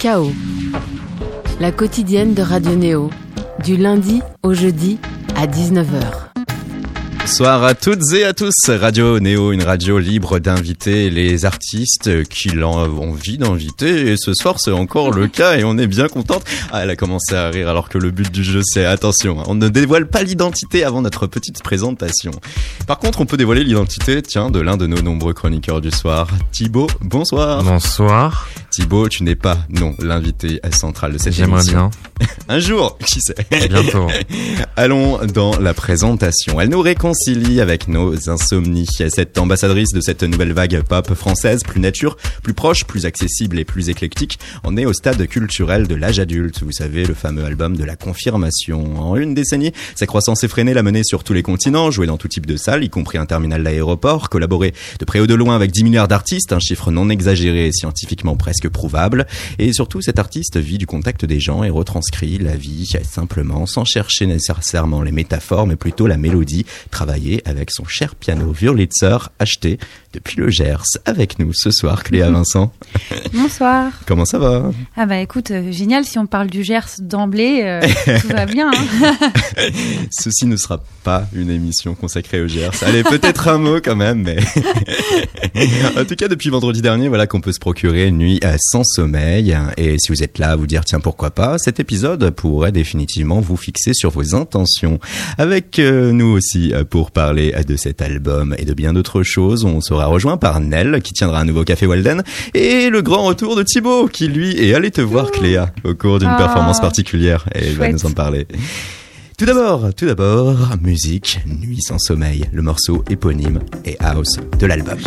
Chaos, la quotidienne de Radio Néo, du lundi au jeudi à 19h. Bonsoir à toutes et à tous. Radio Néo, une radio libre d'inviter les artistes qui l'ont envie d'inviter. Et ce soir, c'est encore le cas et on est bien contente. Ah, elle a commencé à rire alors que le but du jeu, c'est attention, on ne dévoile pas l'identité avant notre petite présentation. Par contre, on peut dévoiler l'identité, tiens, de l'un de nos nombreux chroniqueurs du soir. Thibaut, bonsoir. Bonsoir. Thibaut, tu n'es pas, non, l'invité central de cette J'aimerais bien. Un jour, qui sait. Bientôt. Allons dans la présentation. Elle nous réconcilie avec nos insomnies. Cette ambassadrice de cette nouvelle vague pop française, plus nature, plus proche, plus accessible et plus éclectique, en est au stade culturel de l'âge adulte. Vous savez, le fameux album de la confirmation. En une décennie, sa croissance effrénée l'a menée sur tous les continents, joué dans tout type de salles, y compris un terminal d'aéroport, collaboré de près ou de loin avec 10 milliards d'artistes, un chiffre non exagéré et scientifiquement presque prouvable. Et surtout, cet artiste vit du contact des gens et retranscrit la vie simplement, sans chercher nécessairement les métaphores, mais plutôt la mélodie, travaillée avec son cher piano Wurlitzer, acheté depuis le Gers. Avec nous ce soir, Cléa Vincent. Bonsoir. Comment ça va? Ah bah écoute, euh, génial, si on parle du Gers d'emblée, euh, tout va bien. hein. Ceci ne sera pas une émission consacrée au Gers. Allez, peut-être un mot quand même, mais... en tout cas, depuis vendredi dernier, voilà qu'on peut se procurer une nuit euh, sans sommeil. Et si vous êtes là à vous dire, tiens, pourquoi pas, cet épisode pourrait définitivement vous fixer sur vos intentions. Avec euh, nous aussi pour parler de cet album et de bien d'autres choses, on sera rejoint par Nell qui tiendra un nouveau café Walden et le grand retour de Thibaut qui lui est allé te voir Cléa au cours d'une Ah, performance particulière et il va nous en parler. Tout d'abord, tout d'abord, musique, Nuit sans sommeil, le morceau éponyme et house de l'album.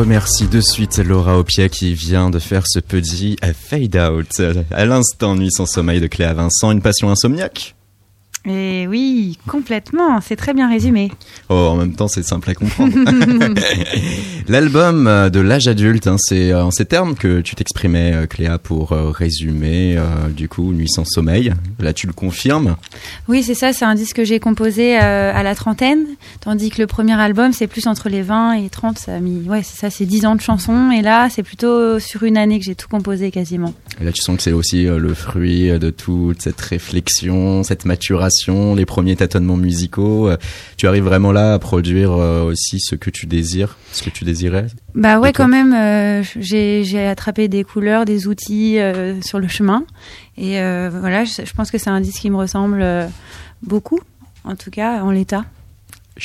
Remercie de suite Laura Opiet qui vient de faire ce petit euh, fade out. À l'instant, Nuit sans sommeil de Cléa Vincent, une passion insomniaque Et oui, complètement. C'est très bien résumé. Oh, en même temps, c'est simple à comprendre. L'album euh, de l'âge adulte, hein, c'est euh, en ces termes que tu t'exprimais, euh, Cléa, pour résumer, euh, du coup, Nuit sans sommeil. Là, tu le confirmes. Oui, c'est ça. C'est un disque que j'ai composé euh, à la trentaine, tandis que le premier album, c'est plus entre les 20 et 30. Ça a mis, ouais, c'est ça, c'est 10 ans de chansons. Et là, c'est plutôt sur une année que j'ai tout composé quasiment. Et là, tu sens que c'est aussi euh, le fruit de toute cette réflexion, cette maturation, les premiers tâtonnements musicaux. Tu arrives vraiment là à produire aussi ce que tu désires, ce que tu désirais. Bah ouais, quand même, euh, j'ai j'ai attrapé des couleurs, des outils euh, sur le chemin. Et euh, voilà, je, je pense que c'est un disque qui me ressemble beaucoup, en tout cas en l'état.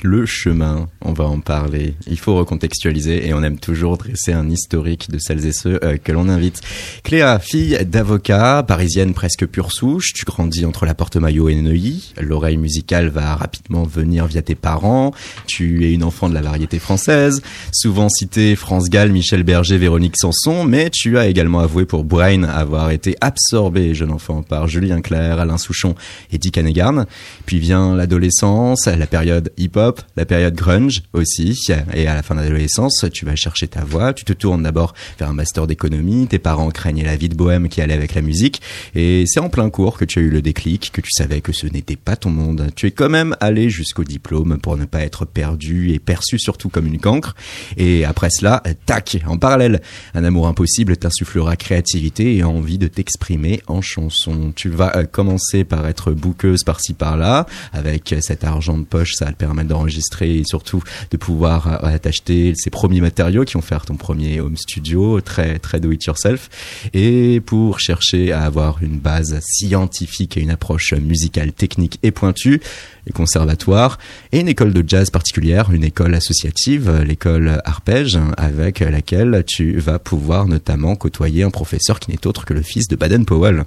Le chemin, on va en parler. Il faut recontextualiser et on aime toujours dresser un historique de celles et ceux euh, que l'on invite. Cléa, fille d'avocat, parisienne presque pure souche, tu grandis entre la Porte-Maillot et Neuilly. L'oreille musicale va rapidement venir via tes parents. Tu es une enfant de la variété française, souvent cité France Gall, Michel Berger, Véronique Sanson, mais tu as également avoué pour Brain avoir été absorbé, jeune enfant, par Julien Clerc, Alain Souchon et Dick Hannigan. Puis vient l'adolescence, la période hip-hop, la période grunge aussi. Et à la fin de l'adolescence, tu vas chercher ta voie. Tu te tournes d'abord vers un master d'économie. Tes parents craignaient la vie de bohème qui allait avec la musique. Et c'est en plein cours que tu as eu le déclic, que tu savais que ce n'était pas ton monde. Tu es quand même allé jusqu'au diplôme pour ne pas être perdu et perçu surtout comme une cancre. Et après cela, tac, en parallèle, un amour impossible t'insufflera créativité et envie de t'exprimer en chanson. Tu vas euh, commencer par être bouqueuse par-ci par-là, avec cet argent de poche, ça va te permettre d'enregistrer et surtout de pouvoir euh, t'acheter ces premiers matériaux qui vont faire ton premier home studio, très très do it yourself, et pour chercher à avoir une base scientifique et une approche musicale technique et pointue, les conservatoires et une école de jazz particulière, une école associative, l'école Arpège, avec laquelle tu vas pouvoir notamment côtoyer un professeur qui n'est autre que le fils de Baden-Powell.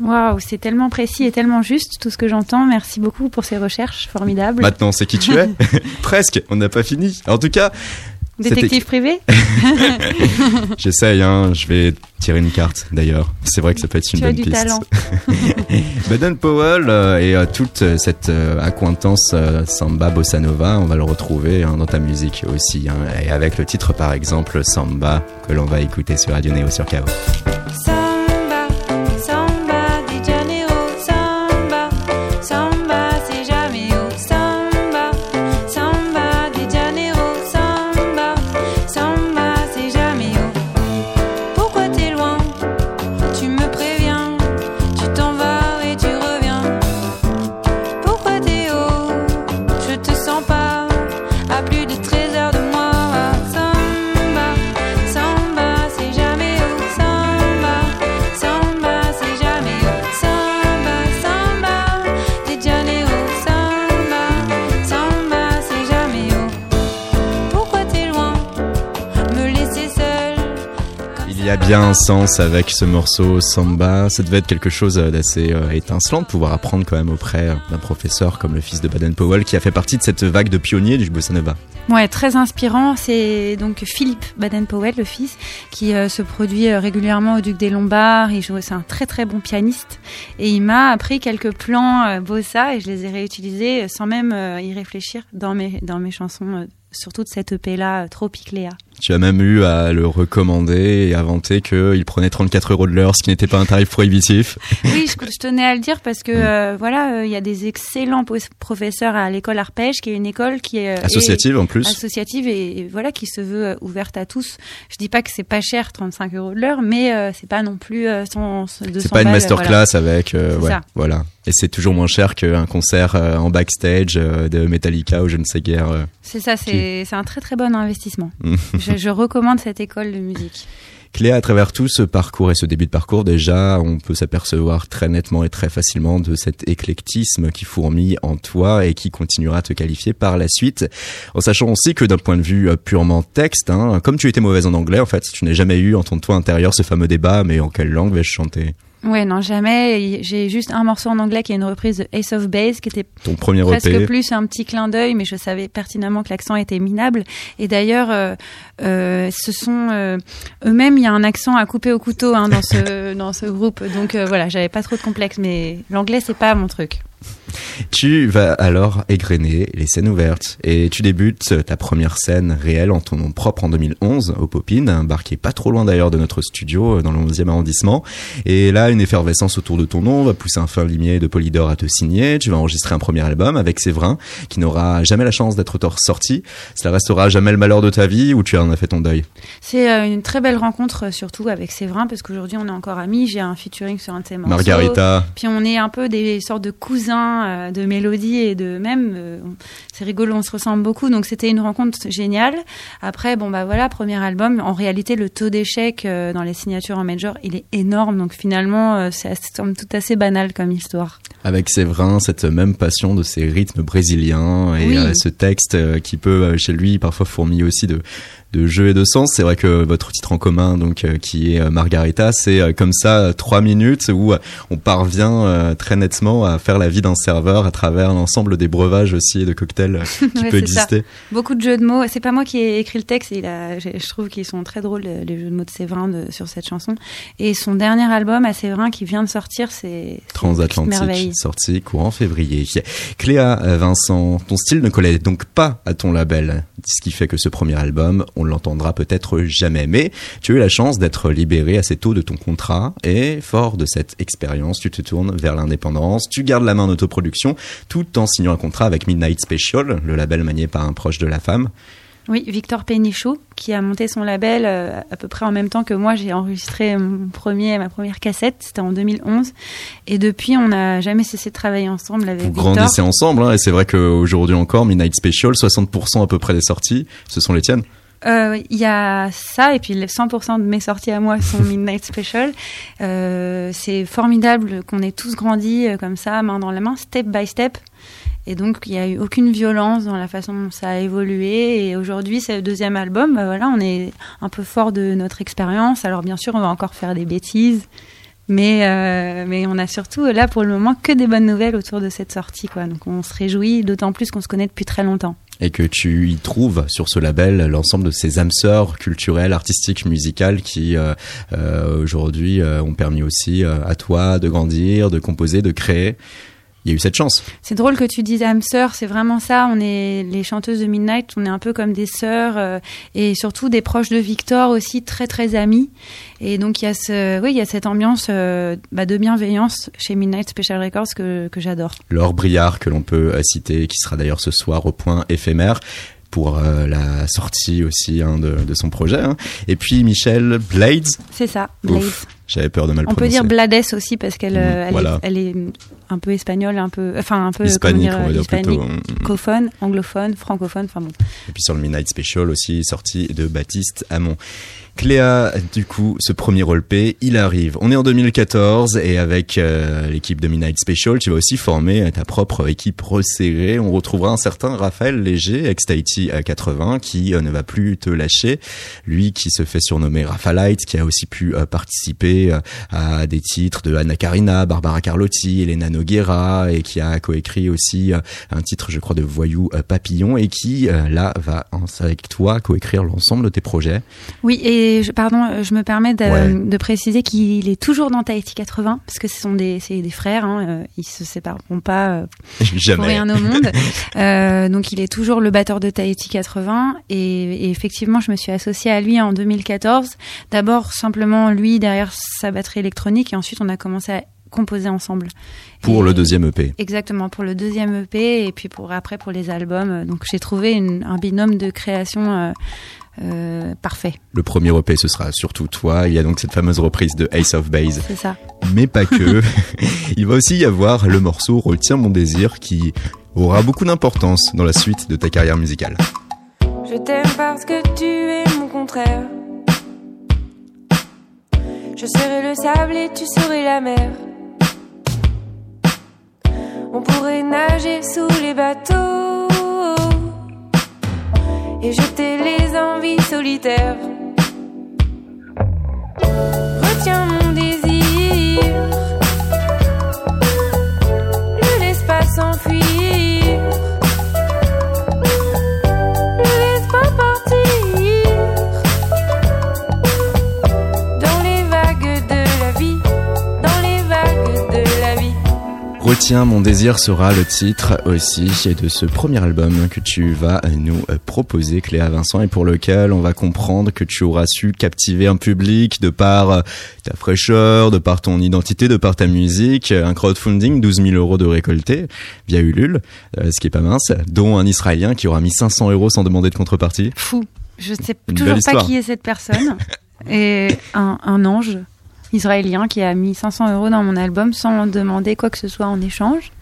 Waouh, c'est tellement précis et tellement juste tout ce que j'entends. Merci beaucoup pour ces recherches formidables. Maintenant, c'est qui tu es? Presque, on n'a pas fini. En tout cas, Détective privé? J'essaye, hein, je vais tirer une carte d'ailleurs. C'est vrai que ça peut être une Tu as bonne du piste. talent. Baden Powell euh, et euh, toute euh, cette accointance samba bossa nova, on va le retrouver hein, dans ta musique aussi, hein, et avec le titre par exemple Samba que l'on va écouter sur Radio Néo sur KO. Sens avec ce morceau Samba, ça devait être quelque chose euh, d'assez euh, étincelant de pouvoir apprendre quand même auprès euh, d'un professeur comme le fils de Baden Powell qui a fait partie de cette vague de pionniers du bossa nova. Ouais, très inspirant. C'est donc Philippe Baden-Powell, le fils, qui se produit régulièrement au Duc des Lombards. Il joue, c'est un très très bon pianiste. Et il m'a appris quelques plans bossa et je les ai réutilisés sans même y réfléchir dans mes, dans mes chansons, surtout de cette EP-là, euh, Tropicléa. Tu as même eu à le recommander et à vanter qu'il prenait 34 euros de l'heure, ce qui n'était pas un tarif prohibitif. Oui, je, je tenais à le dire parce que euh, voilà, euh, il y a des excellents professeurs à l'école Arpège, qui est une école qui est euh, Associative en plus. associative et, et voilà qui se veut ouverte à tous. Je dis pas que c'est pas cher, 35 euros de l'heure, mais euh, c'est pas non plus 100, 200 C'est pas une masterclass avec, euh, C'est ouais, ça. voilà. Et c'est toujours moins cher qu'un concert en backstage de Metallica ou je ne sais guère. C'est ça, c'est c'est un très très bon investissement. je, je recommande cette école de musique. Cléa, à travers tout ce parcours et ce début de parcours, déjà, on peut s'apercevoir très nettement et très facilement de cet éclectisme qui fourmille en toi et qui continuera à te qualifier par la suite. En sachant aussi que d'un point de vue euh, purement texte, hein, comme tu étais mauvaise en anglais, en fait, tu n'as jamais eu en ton toi intérieur ce fameux débat, mais en quelle langue vais-je chanter? Ouais, non, jamais. J'ai juste un morceau en anglais qui est une reprise de Ace of Base qui était Ton premier presque EP plus un petit clin d'œil, mais je savais pertinemment que l'accent était minable. Et d'ailleurs, euh, euh, ce sont euh, eux-mêmes, il y a un accent à couper au couteau hein, dans ce dans ce groupe. Donc euh, voilà, j'avais pas trop de complexe, mais l'anglais c'est pas mon truc. Tu vas alors égrener les scènes ouvertes et tu débutes ta première scène réelle en ton nom propre en 2011 au Popin, un bar qui est pas trop loin d'ailleurs de notre studio euh, dans le 11e arrondissement. Et là, une effervescence autour de ton nom va pousser un fin limier de Polydor à te signer. Tu vas enregistrer un premier album avec Séverin qui n'aura jamais la chance d'être sorti. Cela restera jamais le malheur de ta vie ou tu en as fait ton deuil? C'est euh, une très belle rencontre, euh, surtout avec Séverin, parce qu'aujourd'hui on est encore amis. J'ai un featuring sur un de ses morceaux. Margarita. Puis on est un peu des sortes de cousins euh, de mélodie et de même. euh, c'est rigolo, on se ressemble beaucoup. Donc c'était une rencontre géniale. Après, bon bah voilà, premier album. En réalité, le taux d'échec euh, dans les signatures en major, il est énorme. Donc finalement, c'est toute assez banal comme histoire. Avec Séverin, cette même passion de ces rythmes brésiliens et Oui. ce texte qui peut chez lui parfois fourmiller aussi de de jeu et de sens. C'est vrai que votre titre en commun, donc euh, qui est euh, Margarita, c'est euh, comme ça trois minutes où on parvient très nettement à faire la vie d'un serveur à travers l'ensemble des breuvages aussi et de cocktails qui Ouais, peut ça. exister. Beaucoup de jeux de mots. C'est pas moi qui ai écrit le texte. Il a, je trouve qu'ils sont très drôles les jeux de mots de Séverin de- sur cette chanson. Et son dernier album à Séverin qui vient de sortir, c'est Transatlantique, sorti courant février. Cléa Vincent, ton style ne collait donc pas à ton label, ce qui fait que ce premier album, on l'entendra peut-être jamais. Mais tu as eu la chance d'être libéré assez tôt de ton contrat et fort de cette expérience, tu te tournes vers l'indépendance, tu gardes la main en autoproduction tout en signant un contrat avec Midnight Special, le label manié par un proche de la femme. Oui, Victor Pénichou, qui a monté son label euh, à peu près en même temps que moi. J'ai enregistré mon premier, ma première cassette, c'était en 2011. Et depuis, on n'a jamais cessé de travailler ensemble avec Vous Victor. grandissez ensemble, hein, et c'est vrai qu'aujourd'hui encore, Midnight Special, 60% à peu près des sorties, ce sont les tiennes. Euh, Il y a ça, et puis les 100% de mes sorties à moi sont Midnight Special. Euh, c'est formidable qu'on ait tous grandi euh, comme ça, main dans la main, step by step. Et donc, il n'y a eu aucune violence dans la façon dont ça a évolué. Et aujourd'hui, c'est le deuxième album. Bah voilà, on est un peu fort de notre expérience. Alors, bien sûr, on va encore faire des bêtises. Mais, euh, mais on a surtout, là, pour le moment, que des bonnes nouvelles autour de cette sortie. Quoi. Donc, on se réjouit, d'autant plus qu'on se connaît depuis très longtemps. Et que tu y trouves sur ce label l'ensemble de ces âmes sœurs culturelles, artistiques, musicales qui euh, euh, aujourd'hui euh, ont permis aussi à toi de grandir, de composer, de créer. Il y a eu cette chance. C'est drôle que tu dises âme sœur, c'est vraiment ça. On est les chanteuses de Midnight, on est un peu comme des sœurs euh, et surtout des proches de Victor aussi, très très amis. Et donc il y a ce, oui, il y a cette ambiance euh, bah, de bienveillance chez Midnight Special Records que, que j'adore. Laure Briard, que l'on peut euh, citer, qui sera d'ailleurs ce soir au point éphémère pour euh, la sortie aussi hein, de, de son projet. hein. Et puis Michel Blades, C'est ça, Blade. Ouf, j'avais peur de mal On peut dire Blades aussi parce qu'elle Mm, euh, elle, voilà. est, elle est un peu espagnole, un peu, enfin un peu Hispanique, dire, on va dire plutôt. hein. francophone, anglophone, francophone, enfin bon. Et puis sur le Midnight Special aussi, sorti de Baptiste Hamon. Cléa, du coup, ce premier rôle-play, il arrive. On est en 2014 et avec euh, l'équipe de Midnight Special, tu vas aussi former ta propre équipe resserrée. On retrouvera un certain Raphaël Léger, ex-Tahiti à 80, qui euh, ne va plus te lâcher. Lui qui se fait surnommer Raphalite, qui a aussi pu euh, participer euh, à des titres de Anna Karina, Barbara Carlotti, Elena Noguera et qui a coécrit aussi euh, un titre, je crois, de Voyou euh, Papillon et qui, euh, là, va avec toi coécrire l'ensemble de tes projets. Oui, et je, pardon, euh, je me permets de, Ouais. de préciser qu'il est toujours dans Tahiti 80 parce que ce sont des, c'est des frères, hein, euh, ils se sépareront pas euh, pour Jamais. rien au monde. Euh, donc il est toujours le batteur de Tahiti 80 et, et effectivement je me suis associée à lui en 2014. D'abord simplement lui derrière sa batterie électronique et ensuite on a commencé à composer ensemble. Pour Et- le deuxième EP. Exactement pour le deuxième EP et puis pour après pour les albums. Donc j'ai trouvé une- un binôme de création euh, euh, parfait. Le premier EP, ce sera surtout toi. Il y a donc cette fameuse reprise de Ace of Base. C'est ça. Mais pas que. Il va aussi y avoir le morceau Retiens mon désir qui aura beaucoup d'importance dans la suite de ta carrière musicale. Je t'aime parce que tu es mon contraire. Je serai le sable et tu serais la mer. On pourrait nager sous les bateaux et jeter les envies solitaires. Retiens mon désir, ne laisse pas s'enfuir. Tiens, mon désir sera le titre aussi de ce premier album que tu vas nous proposer, Cléa Vincent, et pour lequel on va comprendre que tu auras su captiver un public de par ta fraîcheur, de par ton identité, de par ta musique. Un crowdfunding, 12 000 euros de récolté via Ulule, euh, ce qui est pas mince, dont un Israélien qui aura mis 500 euros sans demander de contrepartie. Fou. Je sais Une toujours pas qui est cette personne. Et un, un ange israélien qui a mis 500 euros dans mon album sans demander quoi que ce soit en échange.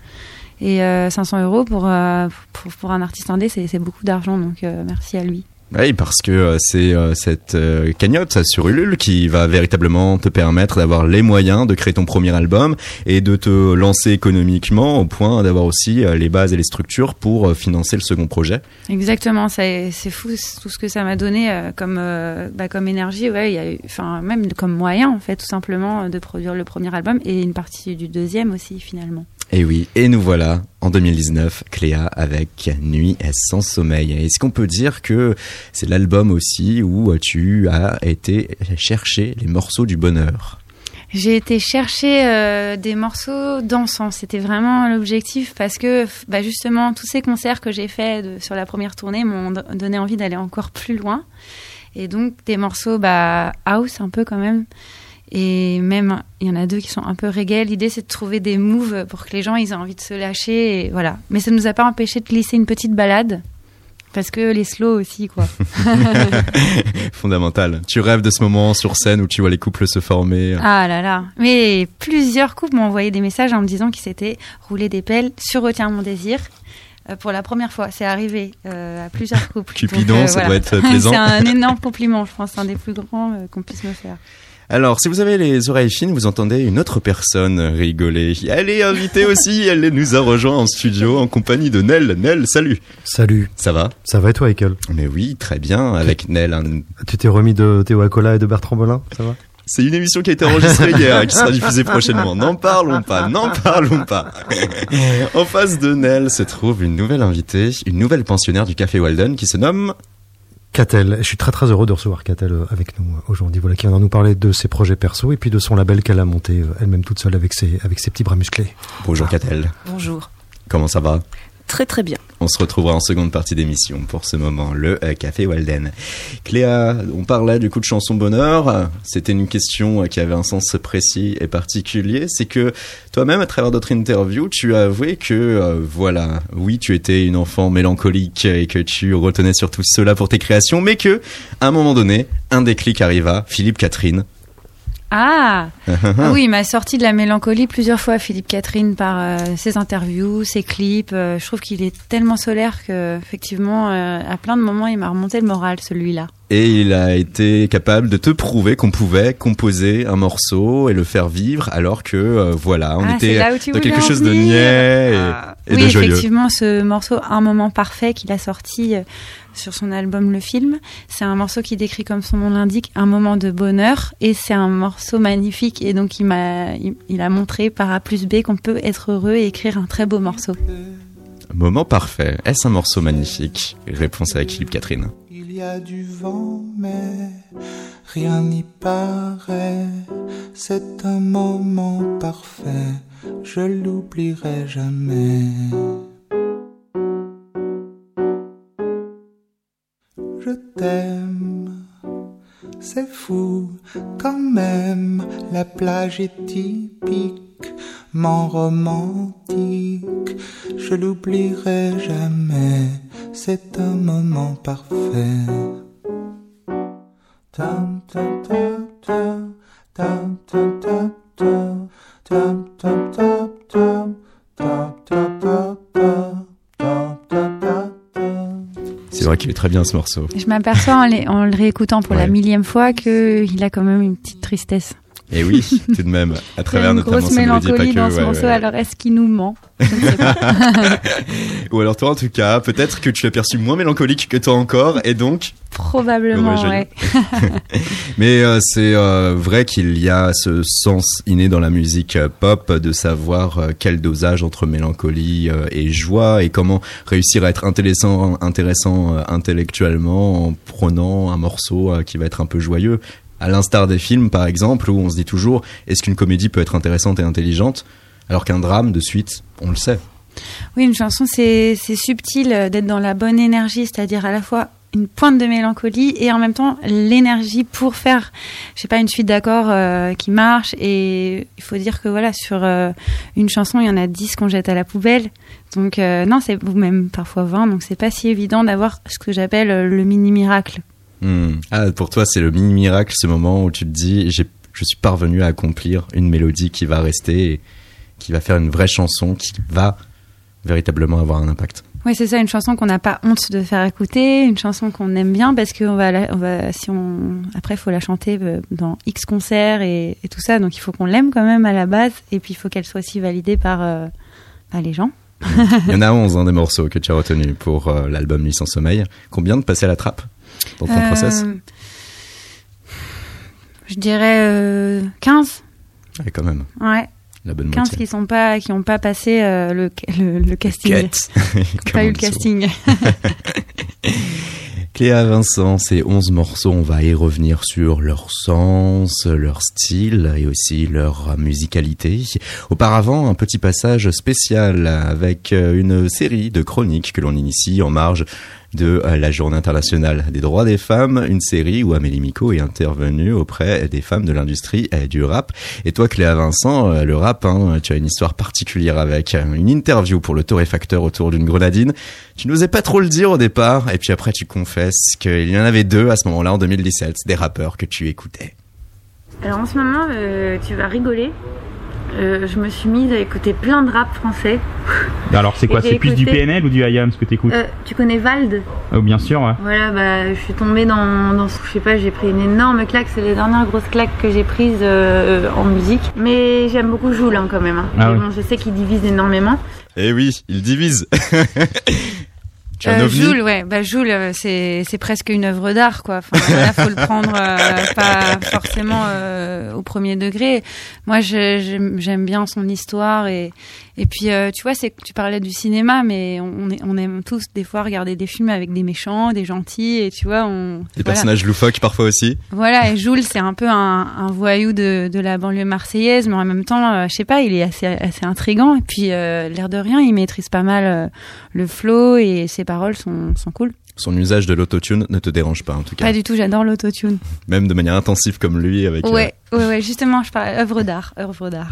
Et euh, 500 euros pour, euh, pour, pour un artiste indé, c'est c'est beaucoup d'argent. Donc euh, merci à lui. Oui, parce que euh, c'est euh, cette euh, cagnotte sur Ulule qui va véritablement te permettre d'avoir les moyens de créer ton premier album et de te lancer économiquement au point d'avoir aussi les bases et les structures pour financer le second projet. Exactement, c'est fou tout ce que ça m'a donné comme bah, comme énergie, ouais, y a eu, enfin même comme moyen en fait tout simplement de produire le premier album et une partie du deuxième aussi finalement. Et oui, et nous voilà en 2019, Cléa avec Nuit sans sommeil. Est-ce qu'on peut dire que c'est l'album aussi où tu as été chercher les morceaux du bonheur? J'ai été chercher euh, des morceaux dansants, c'était vraiment l'objectif parce que bah, justement tous ces concerts que j'ai faits sur la première tournée m'ont donné envie d'aller encore plus loin. Et donc des morceaux bah, house un peu quand même et même il y en a deux qui sont un peu reggae. L'idée c'est de trouver des moves pour que les gens ils aient envie de se lâcher et voilà. Mais ça nous a pas empêché de glisser une petite balade parce que les slow aussi quoi. Fondamental. Tu rêves de ce moment sur scène où tu vois les couples se former. Ah là là. Mais plusieurs couples m'ont envoyé des messages en me disant qu'ils s'étaient roulé des pelles sur Retiens mon désir. euh, pour la première fois, c'est arrivé euh, à plusieurs couples. Cupidon, Donc, euh, ça voilà. doit être plaisant. c'est un énorme compliment, je pense, un des plus grands euh, qu'on puisse me faire. Alors, si vous avez les oreilles fines, vous entendez une autre personne rigoler. Elle est invitée aussi, elle nous a rejoint en studio en compagnie de Nel. Nel, salut. Salut, Ça va? Ça va et toi, Ekel Mais oui, très bien, avec Nel. un- Tu t'es remis de Théo Acola et de Bertrand Bolin Ça va? C'est une émission qui a été enregistrée hier et qui sera diffusée prochainement. N'en parlons pas, n'en parlons pas. En face de Nel se trouve une nouvelle invitée, une nouvelle pensionnaire du Café Walden qui se nomme... Catel, je suis très très heureux de recevoir Catel euh, avec nous euh, aujourd'hui, voilà, qui vient nous parler de ses projets perso et puis de son label qu'elle a monté euh, elle-même toute seule avec ses, avec ses petits bras musclés. Bonjour Catel, Bonjour. comment ça va? Très très bien. On se retrouvera en seconde partie d'émission pour ce moment, le euh, Café Walden. Cléa, on parlait du coup de chanson bonheur. C'était une question euh, qui avait un sens précis et particulier. C'est que toi-même, à travers d'autres interviews, tu as avoué que, euh, voilà, oui, tu étais une enfant mélancolique et que tu retenais surtout cela pour tes créations, mais que, à un moment donné, un déclic arriva. Philippe Catherine. Ah, Ah oui, il m'a sorti de la mélancolie plusieurs fois, Philippe Catherine, par euh, ses interviews, ses clips. Euh, je trouve qu'il est tellement solaire que, effectivement, euh, à plein de moments, il m'a remonté le moral, celui-là. Et il a été capable de te prouver qu'on pouvait composer un morceau et le faire vivre, alors que, voilà, on ah, était dans quelque chose de niais et, Ah. et oui, de joyeux. effectivement, ce morceau, Un moment parfait qu'il a sorti sur son album Le Film, c'est un morceau qui décrit, comme son nom l'indique, un moment de bonheur. Et c'est un morceau magnifique. Et donc, il m'a, il, il a montré par A plus B qu'on peut être heureux et écrire un très beau morceau. Moment parfait. Est-ce un morceau magnifique? Réponse avec Philippe Catherine. Il y a du vent, mais rien n'y paraît. C'est un moment parfait, je l'oublierai jamais. je t'aime. C'est fou quand même, la plage est typiquement romantique. Je l'oublierai jamais, c'est un moment parfait. Qu'il est très bien ce morceau. Je m'aperçois en, le réécoutant pour la millième fois qu'il a quand même une petite tristesse. Et oui, tout de même, à travers une notamment grosse mélancolie que, dans ce morceau. Alors, est-ce qu'il nous ment? Ou alors toi en tout cas, peut-être que tu as perçu moins mélancolique que toi encore, et donc... Probablement, ouais. Mais euh, c'est euh, vrai qu'il y a ce sens inné dans la musique euh, pop de savoir quel dosage entre mélancolie et joie et comment réussir à être intéressant, intéressant intellectuellement en prenant un morceau qui va être un peu joyeux. À l'instar des films par exemple où on se dit toujours est-ce qu'une comédie peut être intéressante et intelligente alors qu'un drame de suite on le sait. Oui, une chanson, c'est subtil euh, d'être dans la bonne énergie, c'est-à-dire à la fois une pointe de mélancolie et en même temps l'énergie pour faire, je sais pas, une suite d'accords euh, qui marche. Et il faut dire que voilà, sur euh, une chanson, il y en a 10 qu'on jette à la poubelle. Donc non, c'est même parfois 20, donc c'est pas si évident d'avoir ce que j'appelle le mini miracle. Hmm. Ah, pour toi, c'est le mini miracle, ce moment où tu te dis, je suis parvenu à accomplir une mélodie qui va rester, et qui va faire une vraie chanson, qui va véritablement avoir un impact. Oui, c'est ça, une chanson qu'on n'a pas honte de faire écouter, une chanson qu'on aime bien parce qu'on va, la- on va, si on, après, il faut la chanter euh, dans X concerts et, et tout ça, donc il faut qu'on l'aime quand même à la base, et puis il faut qu'elle soit aussi validée par, euh, par les gens. Il y en a 11 hein, des morceaux que tu as retenus pour euh, l'album Nuit sans sommeil. Combien de passer à la trappe? Dans ton Euh, process Je dirais euh, 15, Ouais, quand même, ouais, la bonne 15 moitié. qui sont pas, qui ont pas passé euh, le, le, le casting, qui pas eu le casting. Cléa Vincent, ces 11 morceaux, on va y revenir sur leur sens, leur style et aussi leur musicalité. Auparavant, un petit passage spécial avec euh, une série de chroniques que l'on initie en marge de euh, la Journée internationale des droits des femmes, une série où Amélie Miko est intervenue auprès des femmes de l'industrie euh, du rap. Et toi, Cléa Vincent, euh, le rap, hein, tu as une histoire particulière avec une interview pour le torréfacteur autour d'une grenadine. Tu n'osais pas trop le dire au départ, et puis après tu confesses qu'il y en avait deux à ce moment-là en 2017, des rappeurs que tu écoutais. Alors en ce moment, tu vas rigoler. Euh, je me suis mise à écouter plein de rap français. Alors c'est quoi C'est plus du PNL ou du IAM ce que t'écoutes Euh, tu connais Vald? Oh, Bien sûr, ouais. Voilà, bah, je suis tombée dans, dans, je sais pas, j'ai pris une énorme claque. C'est les dernières grosses claques que j'ai prises euh, en musique. Mais j'aime beaucoup Joule hein, quand même. hein. Ah Mais oui. bon, je sais qu'il divise énormément. Eh oui, il divise. tu Euh, Joule, ouais, bah Joule, euh, c'est c'est presque une œuvre d'art, quoi. Enfin, voilà, faut le prendre euh, pas forcément euh, au premier degré. Moi, je- j'aime bien son histoire et et puis euh, tu vois, c'est tu parlais du cinéma, mais on, est- on aime tous des fois regarder des films avec des méchants, des gentils, et tu vois, on Des voilà. personnages loufoques parfois aussi. Voilà, et Jules, c'est un peu un, un voyou de, de la banlieue marseillaise, mais en même temps, euh, je sais pas, il est assez, assez intrigant. Et puis, euh, l'air de rien, il maîtrise pas mal euh, le flow et ses paroles sont, sont cool. Son usage de l'autotune ne te dérange pas en tout cas. Pas du tout, j'adore l'autotune. Même de manière intensive comme lui avec Ouais, ouais, ouais, justement, je parle œuvre d'art, œuvre d'art.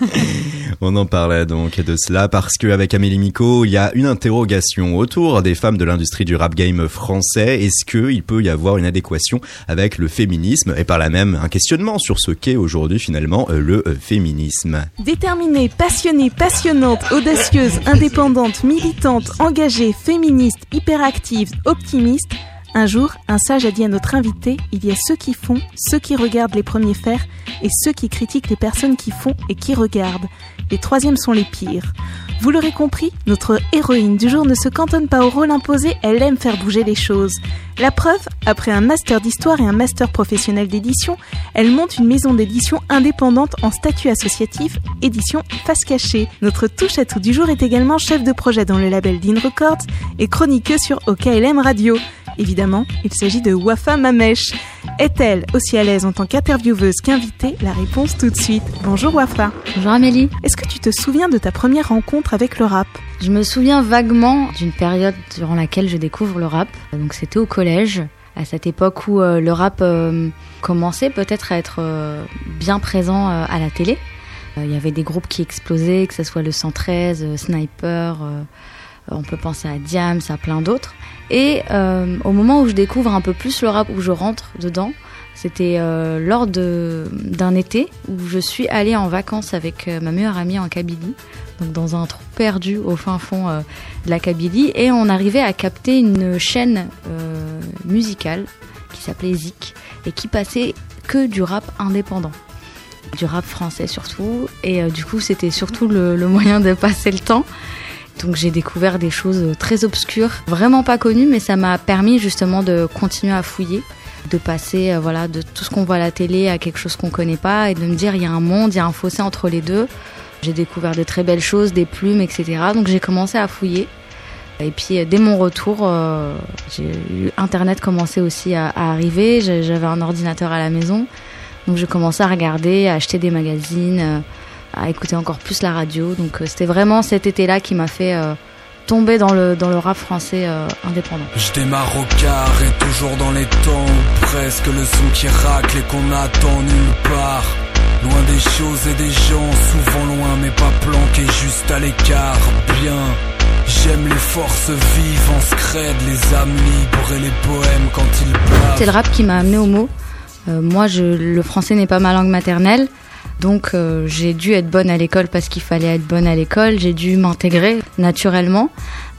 On en parlait donc de cela parce qu'avec Amélie Miko, il y a une interrogation autour des femmes de l'industrie du rap game français. Est-ce qu'il peut y avoir une adéquation avec le féminisme? Et par là même un questionnement sur ce qu'est aujourd'hui finalement euh, le euh, féminisme Déterminée, passionnée, passionnante, audacieuse, indépendante, militante, engagée, féministe, hyperactive, optimiste, un jour, un sage a dit à notre invité, il y a ceux qui font, ceux qui regardent les premiers faire, et ceux qui critiquent les personnes qui font et qui regardent. Les troisièmes sont les pires. Vous l'aurez compris, notre héroïne du jour ne se cantonne pas au rôle imposé, elle aime faire bouger les choses. La preuve, après un master d'histoire et un master professionnel d'édition, elle monte une maison d'édition indépendante en statut associatif, édition Face Cachée. Notre touche à tout du jour est également chef de projet dans le label Dean Records et chroniqueuse sur OKLM Radio. Évidemment, il s'agit de Wafa Mamesh. Est-elle aussi à l'aise en tant qu'intervieweuse qu'invitée? La réponse tout de suite. Bonjour Wafa. Bonjour Amélie. Est-ce que tu te souviens de ta première rencontre avec le rap? Je me souviens vaguement d'une période durant laquelle je découvre le rap. Donc c'était au collège, à cette époque où euh, le rap euh, commençait peut-être à être euh, bien présent à la télé. Il y avait des groupes qui explosaient, que ce soit le 113, euh, Sniper, on peut penser à Diams, à plein d'autres. Et euh, au moment où je découvre un peu plus le rap, où je rentre dedans, c'était euh, lors d'un été où je suis allée en vacances avec euh, ma meilleure amie en Kabylie, donc dans un trou perdu au fin fond euh, de la Kabylie, et on arrivait à capter une chaîne musicale qui s'appelait Zik et qui passait que du rap indépendant, du rap français surtout, et du coup c'était surtout le moyen de passer le temps. Donc j'ai découvert des choses très obscures, vraiment pas connues, mais ça m'a permis justement de continuer à fouiller, de passer euh, voilà de tout ce qu'on voit à la télé à quelque chose qu'on connaît pas et de me dire il y a un monde, il y a un fossé entre les deux. J'ai découvert de très belles choses, des plumes, etc. Donc j'ai commencé à fouiller. Et puis euh, dès mon retour, euh, j'ai eu Internet commençait aussi à, arriver. J'avais un ordinateur à la maison, donc je commençais à regarder, à acheter des magazines. euh, à écouter encore plus la radio. Donc euh, c'était vraiment cet été-là qui m'a fait euh, tomber dans le, dans le rap français euh, indépendant. Je démarre au carré, toujours dans les temps presque le son qui racle et qu'on attend nulle part. Loin des choses et des gens, souvent loin mais pas planqué, juste à l'écart. Bien, j'aime les forces vives en scred, les âmes libres et les poèmes quand ils C'est le rap qui m'a amené au mot. Euh, moi, je, le français n'est pas ma langue maternelle. Donc euh, j'ai dû être bonne à l'école parce qu'il fallait être bonne à l'école. J'ai dû m'intégrer naturellement.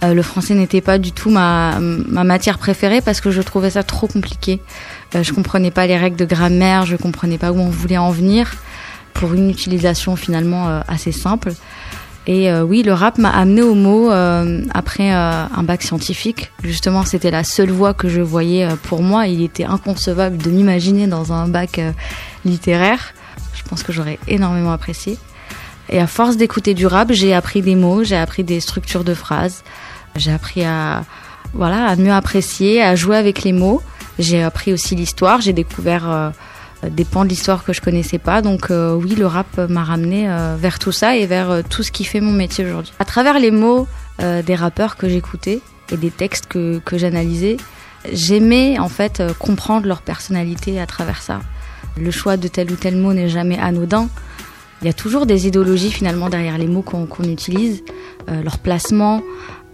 Euh, le français n'était pas du tout ma, ma matière préférée parce que je trouvais ça trop compliqué. Euh, je comprenais pas les règles de grammaire, je comprenais pas où on voulait en venir pour une utilisation finalement euh, assez simple. Et euh, oui, le rap m'a amené au mot euh, après euh, un bac scientifique. Justement, c'était la seule voie que je voyais euh, pour moi. Il était inconcevable de m'imaginer dans un bac littéraire. Je pense que j'aurais énormément apprécié. Et à force d'écouter du rap, j'ai appris des mots, j'ai appris des structures de phrases, j'ai appris à voilà à mieux apprécier, à jouer avec les mots. J'ai appris aussi l'histoire, j'ai découvert euh, des pans de l'histoire que je connaissais pas. Donc euh, oui, le rap m'a ramené euh, vers tout ça et vers tout ce qui fait mon métier aujourd'hui. À travers les mots des rappeurs que j'écoutais et des textes que, que j'analysais, j'aimais en fait comprendre leur personnalité à travers ça. Le choix de tel ou tel mot n'est jamais anodin. Il y a toujours des idéologies finalement derrière les mots qu'on utilise, euh, leur placement.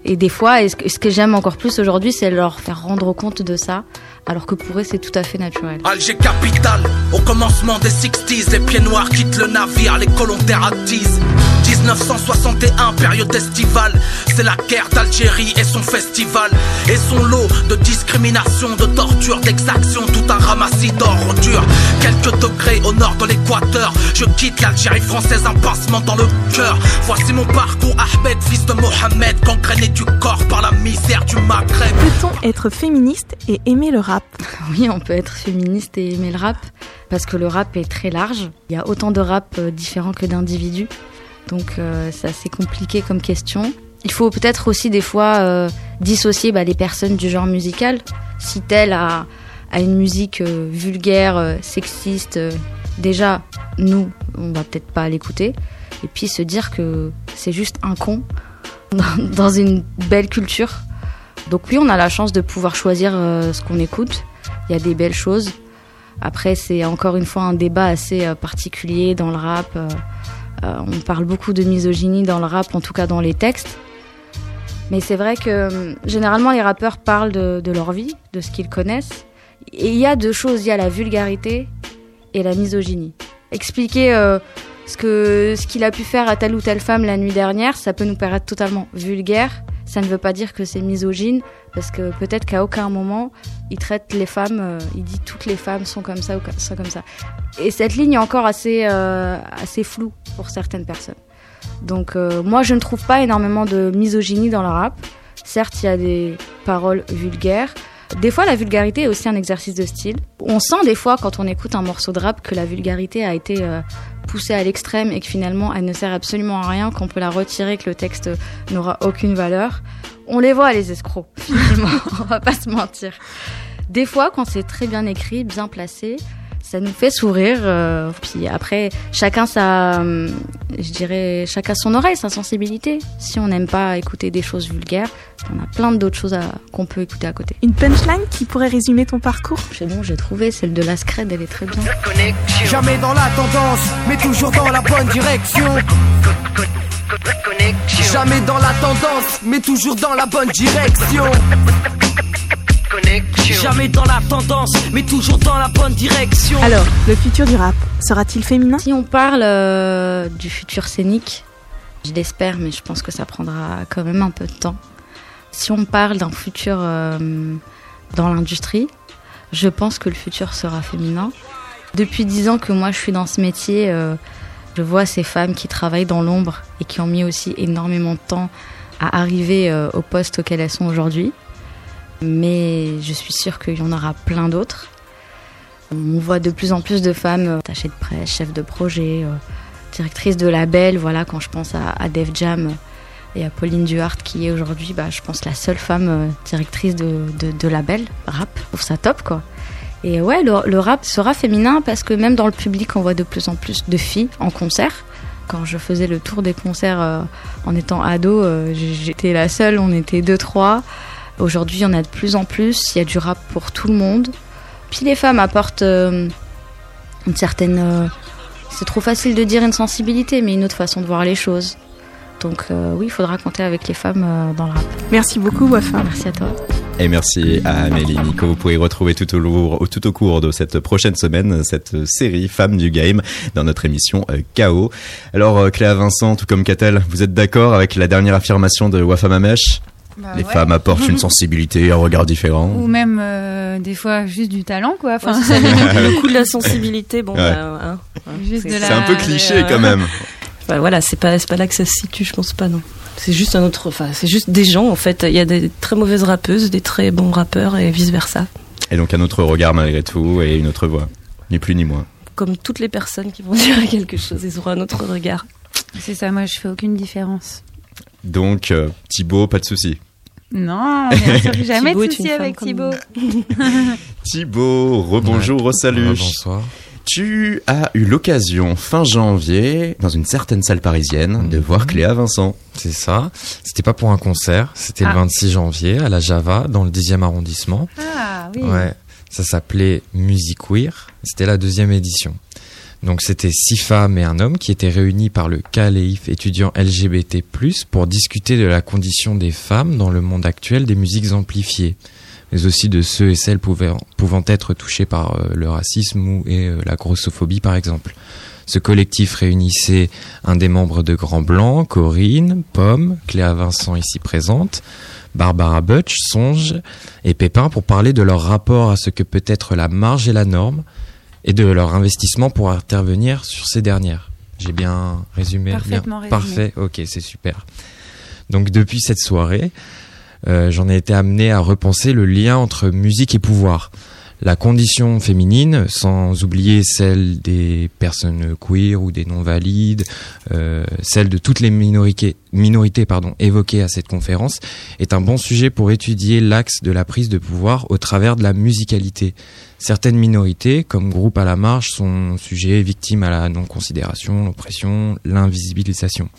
Et des fois, et ce que, j'aime encore plus aujourd'hui, c'est leur faire rendre compte de ça, alors que pour eux, c'est tout à fait naturel. Alger capitale, au commencement des 60s, les pieds noirs quittent le navire, les colons attisent. 1961, période estivale, c'est la guerre d'Algérie et son festival. Et son lot de discrimination, de torture, d'exaction, tout un ramassis d'ordures. Quelques degrés au nord de l'équateur, je quitte l'Algérie française, un pincement dans le cœur. Voici mon parcours, Ahmed, fils de Mohamed, gangréné du corps par la misère du Maghreb. Peut-on être féministe et aimer le rap? Oui, on peut être féministe et aimer le rap, parce que le rap est très large. Il y a autant de rap euh, différents que d'individus. Donc euh, c'est assez compliqué comme question. Il faut peut-être aussi des fois euh, dissocier bah, les personnes du genre musical. Si telle a, a une musique euh, vulgaire, sexiste, déjà, nous, on va peut-être pas l'écouter. Et puis se dire que c'est juste un con dans, une belle culture. Donc oui, on a la chance de pouvoir choisir ce qu'on écoute. Il y a des belles choses. Après, c'est encore une fois un débat assez particulier dans le rap. Euh, on parle beaucoup de misogynie dans le rap, en tout cas dans les textes. Mais c'est vrai que euh, généralement les rappeurs parlent de, leur vie, de ce qu'ils connaissent. Et il y a deux choses, il y a la vulgarité et la misogynie. Expliquer euh, ce qu'il a pu faire à telle ou telle femme la nuit dernière, ça peut nous paraître totalement vulgaire. Ça ne veut pas dire que c'est misogyne, parce que peut-être qu'à aucun moment il traite les femmes, euh, il dit toutes les femmes sont comme ça ou ça comme ça. Et cette ligne est encore assez euh, assez floue pour certaines personnes. Donc euh, moi je ne trouve pas énormément de misogynie dans le rap. Certes, il y a des paroles vulgaires. Des fois, la vulgarité est aussi un exercice de style. On sent des fois, quand on écoute un morceau de rap, que la vulgarité a été poussée à l'extrême et que finalement, elle ne sert absolument à rien, qu'on peut la retirer, que le texte n'aura aucune valeur. On les voit, les escrocs, finalement. on va pas se mentir. Des fois, quand c'est très bien écrit, bien placé, ça nous fait sourire. euh, puis après, chacun sa, hum, je dirais, chacun son oreille, sa sensibilité. Si on n'aime pas écouter des choses vulgaires, on a plein d'autres choses qu'on peut écouter à côté. Une punchline qui pourrait résumer ton parcours? C'est bon, j'ai trouvé celle de la scred, elle est très bien. Jamais dans la tendance, mais toujours dans la bonne direction. Jamais dans la tendance, mais toujours dans la bonne direction. Jamais dans la tendance, mais toujours dans la bonne direction. Alors, le futur du rap sera-t-il féminin? Si on parle euh, du futur scénique, je l'espère, mais je pense que ça prendra quand même un peu de temps. Si on parle d'un futur euh, dans l'industrie, je pense que le futur sera féminin. Depuis dix ans que moi je suis dans ce métier, euh, je vois ces femmes qui travaillent dans l'ombre et qui ont mis aussi énormément de temps à arriver euh, au poste auquel elles sont aujourd'hui. Mais je suis sûre qu'il y en aura plein d'autres. On voit de plus en plus de femmes euh, attachées de presse, chefs de projet, euh, directrices de label. Voilà, quand je pense à, à Def Jam euh, et à Pauline Duhart, qui est aujourd'hui, bah, je pense, la seule femme directrice de, de, label rap. Je trouve ça top, quoi. Et ouais, le, rap sera féminin parce que même dans le public, on voit de plus en plus de filles en concert. quand je faisais le tour des concerts en étant ado, j'étais la seule, on était deux, trois. Aujourd'hui, il y en a de plus en plus, il y a du rap pour tout le monde. Puis les femmes apportent euh, une certaine... euh, c'est trop facile de dire une sensibilité, mais une autre façon de voir les choses. Donc euh, oui, il faudra compter avec les femmes euh, dans le rap. Merci beaucoup, Wafa. Merci à toi. Et merci à Amélie Nico. Vous pouvez retrouver tout au, lourd, tout au cours de cette prochaine semaine cette série Femmes du Game dans notre émission KO. Alors Cléa Vincent, tout comme Catel, vous êtes d'accord avec la dernière affirmation de Wafa Mamesh? Bah Les ouais. femmes apportent une sensibilité, un regard différent. Ou même euh, des fois juste du talent, quoi. Enfin, Ouais, le, coup de la sensibilité, bon, Ouais. bah, hein, hein, la- C'est un peu cliché euh, quand même. Bah, voilà, c'est pas, c'est pas là que ça se situe, je pense pas, non. C'est juste un autre, enfin, c'est juste des gens, en fait. Il y a des très mauvaises rappeuses, des très bons rappeurs et vice versa. Et donc un autre regard malgré tout et une autre voix. Ni plus ni moins. Comme toutes les personnes qui vont dire quelque chose, ils auront un autre regard. C'est ça, moi je fais aucune différence. Donc euh, Thibaut, pas de souci. Non, bien sûr, jamais Thibaut de femme avec Thibaut. Thibaut, rebonjour, resalut. Ouais, bonsoir. Tu as eu l'occasion fin janvier, dans une certaine salle parisienne, de voir Cléa Vincent. C'est ça. C'était pas pour un concert, c'était Ah. le 26 janvier à la Java, dans le 10e arrondissement. Ah oui. Ouais, ça s'appelait Music Queer. C'était la deuxième édition. Donc c'était six femmes et un homme qui étaient réunis par le CALEIF étudiant LGBT+, pour discuter de la condition des femmes dans le monde actuel des musiques amplifiées, mais aussi de ceux et celles pouvant, pouvant être touchés par euh, le racisme ou et, euh, la grossophobie par exemple. Ce collectif réunissait un des membres de Grand Blanc, Corinne, Pomme, Cléa Vincent ici présente, Barbara Butch, Songe et Pépin pour parler de leur rapport à ce que peut être la marge et la norme et de leur investissement pour intervenir sur ces dernières. J'ai bien résumé Parfaitement bien. résumé. Parfait, ok, c'est super. Donc depuis cette soirée, euh, j'en ai été amené à repenser le lien entre musique et pouvoir. La condition féminine, sans oublier celle des personnes queer ou des non-valides, euh, celle de toutes les minorités, minorités pardon, évoquées à cette conférence, est un bon sujet pour étudier l'axe de la prise de pouvoir au travers de la musicalité. Certaines minorités, comme groupe à la marge, sont sujets et victimes à la non-considération, l'oppression, l'invisibilisation.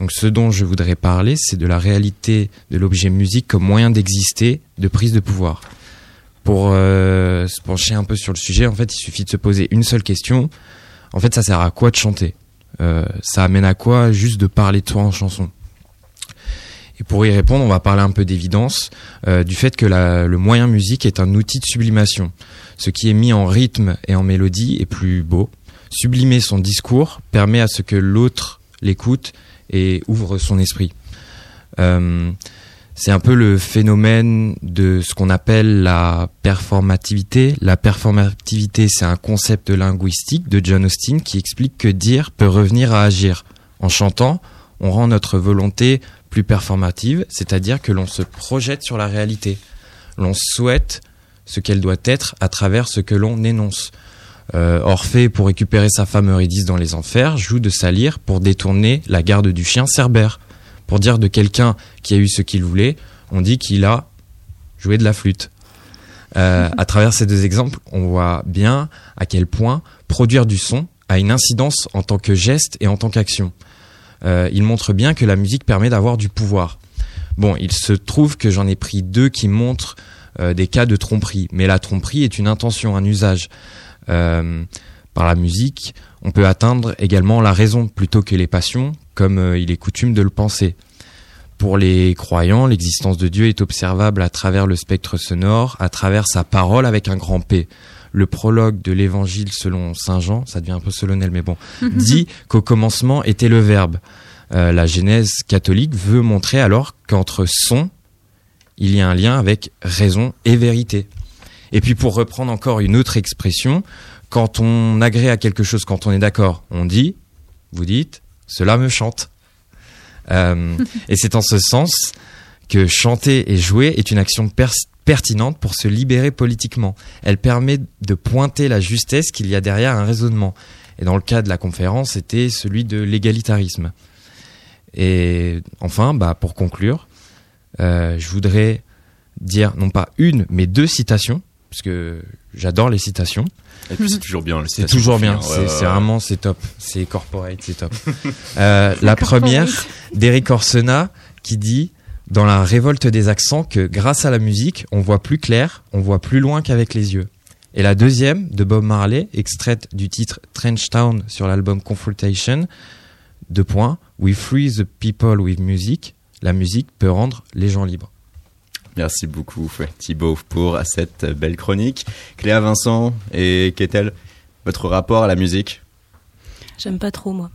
Donc ce dont je voudrais parler, c'est de la réalité de l'objet musique comme moyen d'exister, de prise de pouvoir. Pour euh, se pencher un peu sur le sujet, en fait, il suffit de se poser une seule question. En fait, ça sert à quoi de chanter? Euh, Ça amène à quoi juste de parler de soi en chanson? Et pour y répondre, on va parler un peu d'évidence, euh, du fait que le moyen musique est un outil de sublimation. Ce qui est mis en rythme et en mélodie est plus beau. Sublimer son discours permet à ce que l'autre l'écoute et ouvre son esprit. Euh, c'est un peu le phénomène de ce qu'on appelle la performativité. La performativité, c'est un concept linguistique de John Austin qui explique que dire peut revenir à agir. En chantant, on rend notre volonté plus performative, c'est-à-dire que l'on se projette sur la réalité. L'on souhaite ce qu'elle doit être à travers ce que l'on énonce. Euh, Orphée, pour récupérer sa femme Eurydice dans les enfers, joue de sa lyre pour détourner la garde du chien Cerbère. Pour dire de quelqu'un qui a eu ce qu'il voulait, on dit qu'il a joué de la flûte. Euh, à travers ces deux exemples, on voit bien à quel point produire du son a une incidence en tant que geste et en tant qu'action. Euh, il montre bien que la musique permet d'avoir du pouvoir. Bon, il se trouve que j'en ai pris deux qui montrent des cas de tromperie, mais la tromperie est une intention, un usage. Euh, par la musique, on peut atteindre également la raison plutôt que les passions, comme euh, il est coutume de le penser. Pour les croyants, l'existence de Dieu est observable à travers le spectre sonore, à travers sa parole avec un grand P. Le prologue de l'évangile selon Saint Jean, ça devient un peu solennel mais bon, dit qu'au commencement était le Verbe. Euh, la Genèse catholique veut montrer alors qu'entre son, il y a un lien avec raison et vérité. Et puis pour reprendre encore une autre expression, quand on agrée à quelque chose, quand on est d'accord, on dit, vous dites, cela me chante. Euh, et c'est en ce sens que chanter et jouer est une action pertinente pour se libérer politiquement. Elle permet de pointer la justesse qu'il y a derrière un raisonnement. Et dans le cas de la conférence, c'était celui de l'égalitarisme. Et enfin, bah, pour conclure, euh, je voudrais dire non pas une, mais deux citations parce que j'adore les citations. Et puis c'est toujours bien. les C'est toujours bien. C'est ouais, c'est ouais. vraiment c'est top. C'est corporate, c'est top. Euh, la première d'Eric Orsena qui dit dans la révolte des accents que grâce à la musique, on voit plus clair, on voit plus loin qu'avec les yeux. Et la deuxième de Bob Marley, extraite du titre Trench Town sur l'album Confrontation, deux points, We free the people with music. La musique peut rendre les gens libres. Merci beaucoup Thibaut pour cette belle chronique. Cléa Vincent et Ketel, votre rapport à la musique? J'aime pas trop, moi.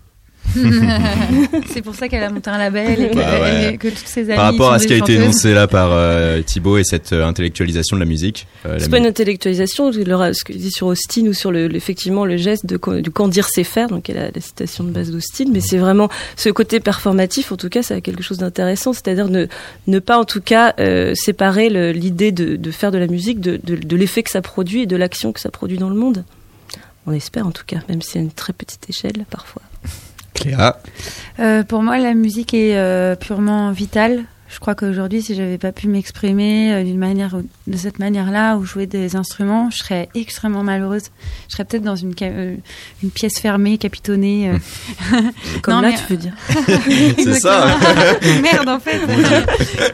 c'est pour ça qu'elle a monté un label et que, Bah ouais. et que toutes ses amies Par rapport sont à ce qui a été énoncé là par euh, Thibaut et cette euh, intellectualisation de la musique. euh, C'est pas une intellectualisation, le- ce qu'il dit sur Austin ou sur le, le- effectivement le geste de, quand- du quand dire c'est faire, donc a la, citation de base d'Austin, mais c'est vraiment ce côté performatif, en tout cas, ça a quelque chose d'intéressant, c'est-à-dire ne, ne pas en tout cas euh, séparer l'idée de, de faire de la musique de, de, de l'effet que ça produit et de l'action que ça produit dans le monde. On espère en tout cas, même si à une très petite échelle parfois. Cléa, Euh, pour moi, la musique est euh, purement vitale. Je crois qu'aujourd'hui, si j'avais pas pu m'exprimer euh, d'une manière, ou- de cette manière-là, ou jouer des instruments, je serais extrêmement malheureuse. Je serais peut-être dans une, euh, une pièce fermée, capitonnée. euh. Comme là, tu veux dire. C'est ça. Merde, en fait,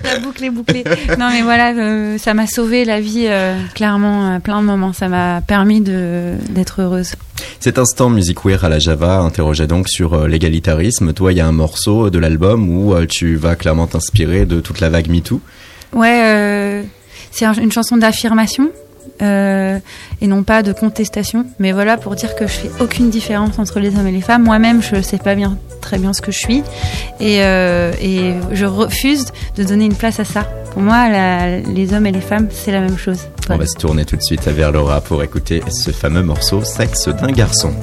la boucle est bouclée. Non, mais voilà, euh, ça m'a sauvé la vie, euh, clairement, à plein de moments. Ça m'a permis d'être heureuse. cet instant music wear à la Java interrogeait donc sur euh, l'égalitarisme. Toi, il y a un morceau de l'album où euh, tu vas clairement t'inspirer de toute la vague MeToo. Ouais, euh, c'est un- une chanson d'affirmation euh, et non pas de contestation. Mais voilà, pour dire que je fais aucune différence entre les hommes et les femmes. Moi-même, je sais pas bien, très bien ce que je suis et, euh, et je refuse de donner une place à ça. Pour moi, la- les hommes et les femmes, c'est la même chose. On va se tourner tout de suite vers Laura pour écouter ce fameux morceau Sexe d'un garçon.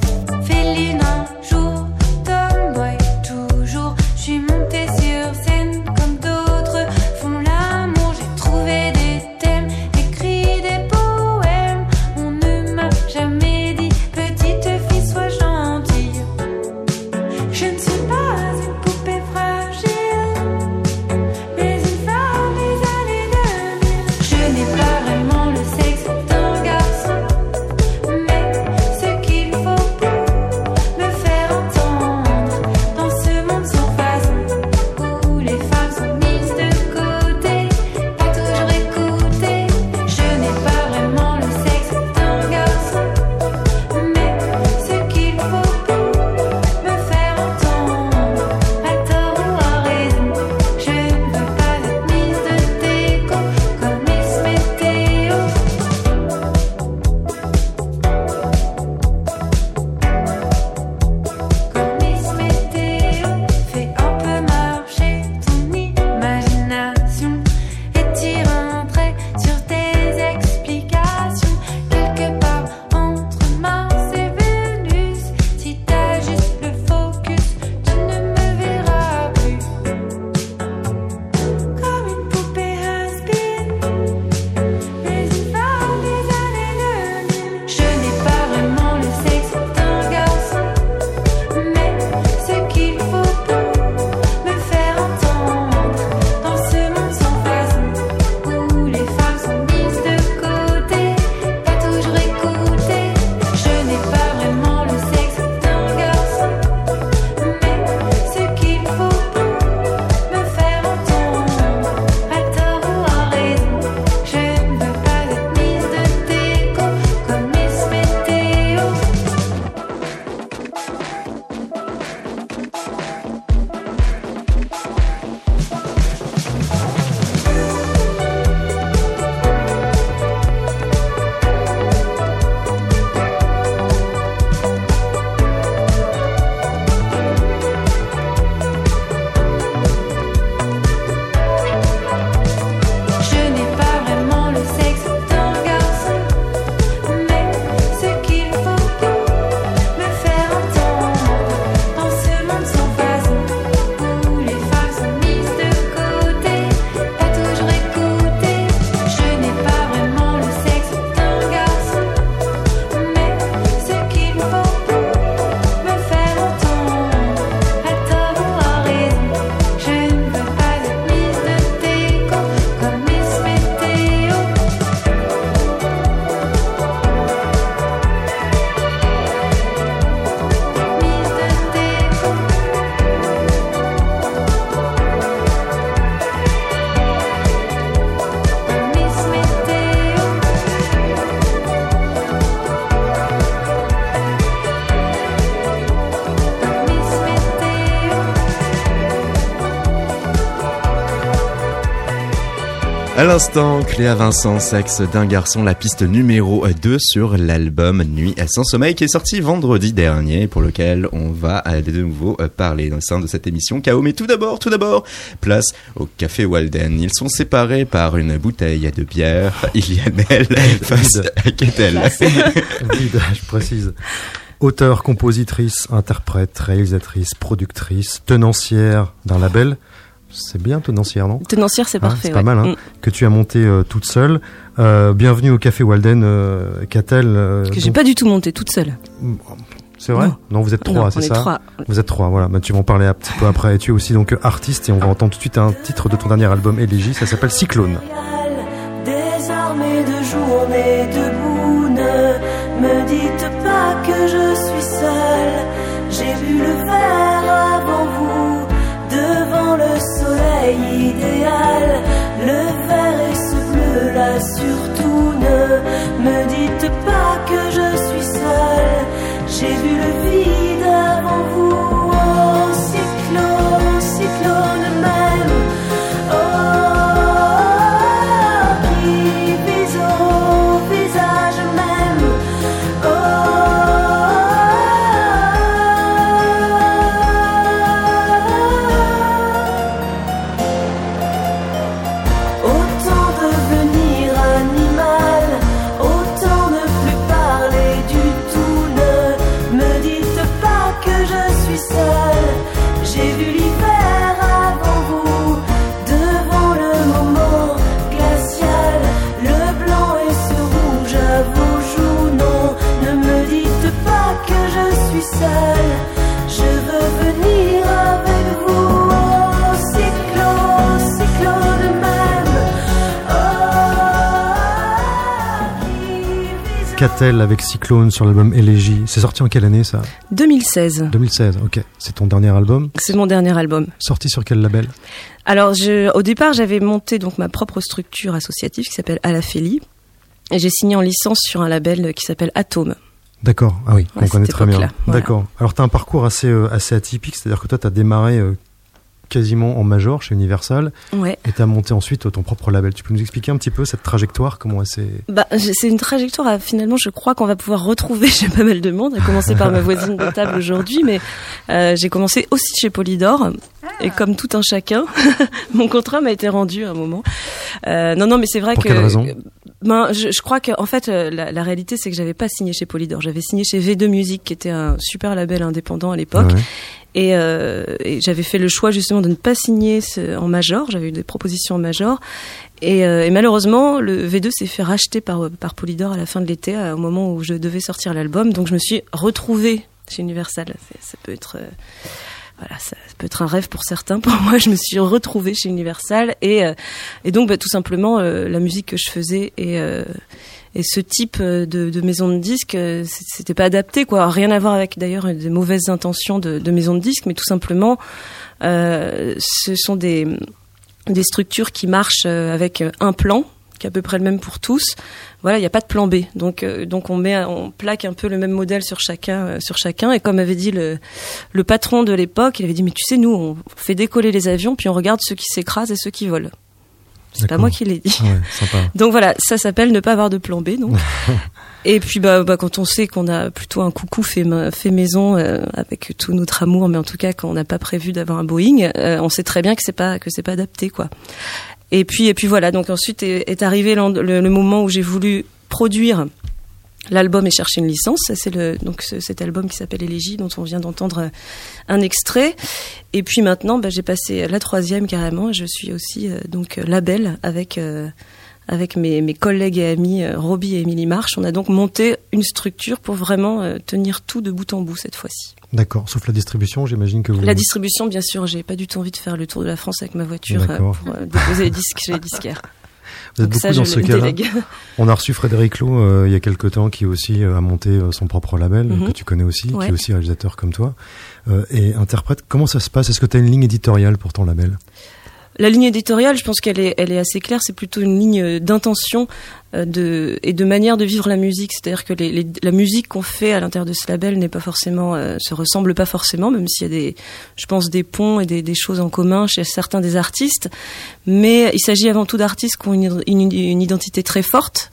L'instant, Cléa Vincent, sexe d'un garçon, la piste numéro 2 sur l'album Nuit sans sommeil qui est sorti vendredi dernier pour lequel on va de nouveau euh, parler dans le sein de cette émission KO. Mais tout d'abord, tout d'abord, place au Café Walden. Ils sont séparés par une bouteille de bière. Ilianel face à Ketel. Vide, je précise. Auteur, compositrice, interprète, réalisatrice, productrice, tenancière d'un label. C'est bien tenancière, non Tenancière, c'est Hein, parfait. C'est pas ouais. mal, hein, Mm. que tu as monté euh, toute seule. Euh, bienvenue au Café Walden, euh, Catel. euh, Que j'ai donc- pas du tout monté toute seule. C'est vrai Non. vous êtes Non, trois, on c'est est ça trois. Vous êtes trois, voilà. Bah, tu vas en parler un petit peu après. Et tu es aussi donc artiste et on va entendre tout de suite un titre de ton dernier album Élégie. Ça s'appelle Cyclone. De journée debout, ne me dites pas que je suis seule. J'ai bu le verre avant vous, idéal. Le vert et ce bleu là surtout, ne me dites pas que je suis seule. J'ai vu le vide Catel avec Cyclone sur l'album Élégie. C'est sorti en quelle année ça 2016. 2016, ok. C'est ton dernier album. C'est mon dernier album. Sorti sur quel label Alors, je, au départ, j'avais monté donc ma propre structure associative qui s'appelle Alaphélie. Et j'ai signé en licence sur un label qui s'appelle Atome. D'accord, ah oui, Ouais, on connaît très bien. voilà. D'accord. Alors tu as un parcours assez, euh, assez atypique, c'est-à-dire que toi tu as démarré euh, quasiment en major chez Universal Ouais. et tu as monté ensuite ton propre label. Tu peux nous expliquer un petit peu cette trajectoire, comment elle s'est... Bah, c'est une trajectoire, à- finalement, je crois qu'on va pouvoir retrouver chez pas mal de monde, à commencer par ma voisine de table aujourd'hui, mais euh, j'ai commencé aussi chez Polydor, et comme tout un chacun, mon contrat m'a été rendu à un moment. Euh, non, non, mais c'est vrai Pour que... quelle raison? Ben, je, je crois que en fait euh, la, la réalité c'est que j'avais pas signé chez Polydor, j'avais signé chez V2 Music qui était un super label indépendant à l'époque. Ouais. et, euh, et j'avais fait le choix justement de ne pas signer ce- en major, j'avais eu des propositions en major. Et, euh, et malheureusement le V2 s'est fait racheter par par Polydor à la fin de l'été au moment où je devais sortir l'album. Donc je me suis retrouvée chez Universal, ça peut être euh, voilà, ça, peut être un rêve pour certains. Pour moi, je me suis retrouvée chez Universal et euh, et donc bah, tout simplement euh, la musique que je faisais et euh, et ce type euh, de, de maison de disques, euh, c'était pas adapté quoi. Rien à voir avec d'ailleurs des mauvaises intentions de, de maison de disques, mais tout simplement, euh, ce sont des des structures qui marchent avec un plan qui est à peu près le même pour tous. Voilà, il n'y a pas de plan B. Donc, euh, donc on met, on plaque un peu le même modèle sur chacun, euh, sur chacun. Et comme avait dit le, le patron de l'époque, il avait dit mais tu sais nous, on fait décoller les avions puis on regarde ceux qui s'écrasent et ceux qui volent. C'est pas moi qui l'ai dit. Ah ouais, sympa. Donc voilà, ça s'appelle ne pas avoir de plan B. Donc. Et puis bah, bah, quand on sait qu'on a plutôt un coucou fait, ma- fait maison euh, avec tout notre amour, mais en tout cas qu'on n'a pas prévu d'avoir un Boeing, euh, on sait très bien que c'est pas que c'est pas adapté quoi. Et puis et puis voilà, donc ensuite est, arrivé le, moment où j'ai voulu produire l'album et chercher une licence. C'est cet album qui s'appelle Élégie dont on vient d'entendre un extrait. Et puis maintenant, bah, j'ai passé la troisième carrément. Je suis aussi euh, donc euh, label avec euh, avec mes, mes collègues et amis euh, Roby et Émilie March. On a donc monté une structure pour vraiment euh, tenir tout de bout en bout cette fois-ci. D'accord, sauf la distribution, j'imagine que vous... La distribution, bien sûr, j'ai pas du tout envie de faire le tour de la France avec ma voiture euh, pour déposer les disques chez les disquaires. Vous êtes Donc beaucoup ça, dans ce cas-là. On a reçu Frédéric Lowe euh, il y a quelque temps qui aussi euh, a monté euh, son propre label, Mhm. que tu connais aussi, qui est aussi réalisateur comme toi, et interprète. Comment ça se passe? Est-ce que tu as une ligne éditoriale pour ton label? La ligne éditoriale, je pense qu'elle est, elle est assez claire. C'est plutôt une ligne d'intention euh, de, et de manière de vivre la musique. C'est-à-dire que les, les- la musique qu'on fait à l'intérieur de ce label n'est pas forcément, euh, se ressemble pas forcément, même s'il y a des, je pense, des ponts et des, des choses en commun chez certains des artistes. Mais il s'agit avant tout d'artistes qui ont une, une- une identité très forte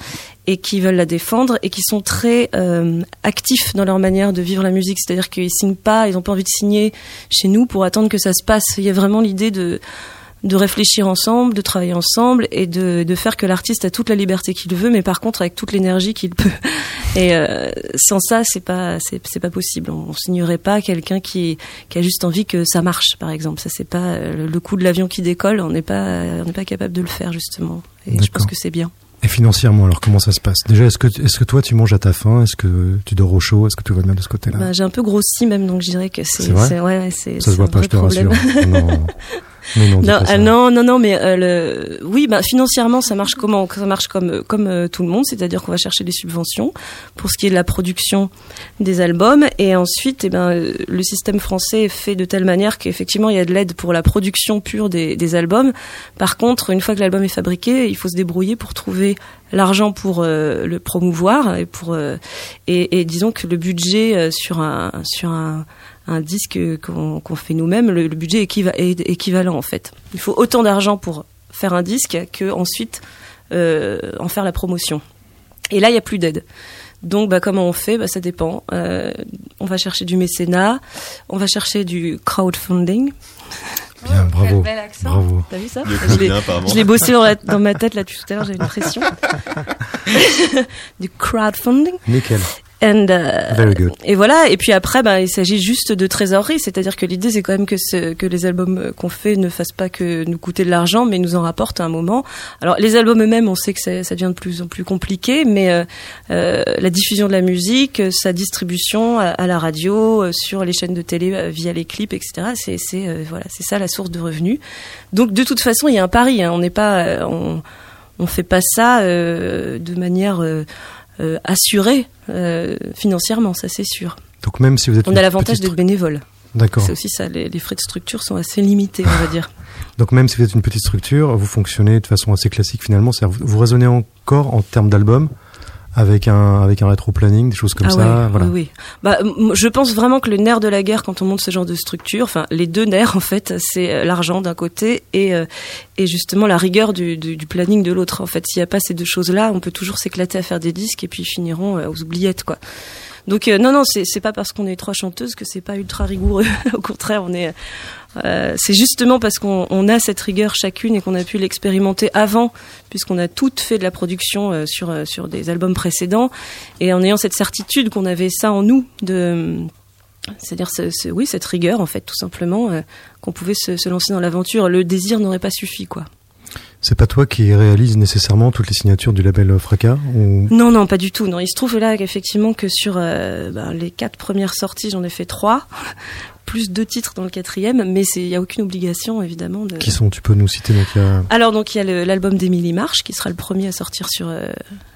et qui veulent la défendre et qui sont très euh, actifs dans leur manière de vivre la musique. C'est-à-dire qu'ils signent pas, ils n'ont pas envie de signer chez nous pour attendre que ça se passe. Il y a vraiment l'idée de de réfléchir ensemble, de travailler ensemble et de, de faire que l'artiste a toute la liberté qu'il veut, mais par contre avec toute l'énergie qu'il peut. Et euh, sans ça, c'est pas c'est c'est pas possible. On, on signerait pas quelqu'un qui qui a juste envie que ça marche, par exemple. Ça c'est pas euh, le coup de l'avion qui décolle. On n'est pas on n'est pas capable de le faire justement. Et je pense que c'est bien. Et financièrement, alors comment ça se passe? Déjà, est-ce que, est-ce que toi tu manges à ta faim? Est-ce que tu dors au chaud? Est-ce que tout va bien de ce côté-là? Bah, j'ai un peu grossi même, donc je dirais que c'est C'est vrai? c'est- ouais, Ça se voit pas, je te problème. rassure. Non. Mais non, non, non, non, non, mais euh, le, oui, bah, financièrement, ça marche comment Ça marche comme comme euh, tout le monde, c'est-à-dire qu'on va chercher des subventions pour ce qui est de la production des albums, et ensuite, eh ben, euh, le système français est fait de telle manière qu'effectivement, il y a de l'aide pour la production pure des, des albums. Par contre, une fois que l'album est fabriqué, il faut se débrouiller pour trouver l'argent pour euh, le promouvoir et pour euh, et, et disons que le budget euh, sur un sur un un disque qu'on fait nous-mêmes, le, le budget équiva- est équivalent en fait. Il faut autant d'argent pour faire un disque que ensuite euh, en faire la promotion. Et là, il n'y a plus d'aide. Donc, bah, comment on fait? Bah, Ça dépend. Euh, on va chercher du mécénat, on va chercher du crowdfunding. Bien, bravo. bel accent. Bravo. T'as vu ça? Je l'ai-. Je bossé dans, la- dans ma tête là tout à l'heure, j'avais une pression. du crowdfunding. Nickel. And, euh, Very good. Et voilà. Et puis après, ben, il s'agit juste de trésorerie, c'est-à-dire que l'idée, c'est quand même que, ce- que les albums euh, qu'on fait ne fassent pas que nous coûter de l'argent, mais nous en rapportent à un moment. Alors, les albums eux-mêmes, on sait que ça, ça devient de plus en plus compliqué, mais euh, euh, la diffusion de la musique, euh, sa distribution à, à la radio, euh, sur les chaînes de télé, euh, via les clips, etc. C'est, c'est euh, voilà, c'est ça la source de revenus. Donc, de toute façon, il y a un pari. Hein. On n'est pas, euh, on, on fait pas ça euh, de manière euh, assurée euh, financièrement, ça c'est sûr. Donc même si vous êtes On a l'avantage d'être bénévole. D'accord. C'est aussi ça, les, les frais de structure sont assez limités, on va dire. Donc même si vous êtes une petite structure, vous fonctionnez de façon assez classique finalement. Vous, vous raisonnez encore en termes d'album avec un avec un rétro planning, des choses comme ah ça. voilà. oui, oui. Bah, je pense vraiment que le nerf de la guerre quand on monte ce genre de structure, enfin les deux nerfs en fait, c'est euh, l'argent d'un côté et euh, et justement la rigueur du, du, du planning de l'autre. En fait, s'il n'y a pas ces deux choses-là, on peut toujours s'éclater à faire des disques et puis ils finiront euh, aux oubliettes quoi. Donc euh, non non, c'est pas parce qu'on est trois chanteuses que c'est pas ultra rigoureux. Au contraire, on est euh, c'est justement parce qu'on on a cette rigueur chacune et qu'on a pu l'expérimenter avant, puisqu'on a toutes fait de la production euh, sur des albums précédents, et en ayant cette certitude qu'on avait ça en nous, de c'est-à-dire ce- ce- oui cette rigueur en fait tout simplement qu'on pouvait se lancer dans l'aventure. Le désir n'aurait pas suffi quoi. C'est pas toi qui réalise nécessairement toutes les signatures du label Fracas ou... Non, non, pas du tout. Non, il se trouve là qu'effectivement que sur euh, ben, les quatre premières sorties, j'en ai fait trois, plus deux titres dans le quatrième, mais il y a aucune obligation évidemment de. Qui sont? Tu peux nous citer donc a... Alors donc il y a l'album d'Emily March qui sera le premier à sortir sur euh,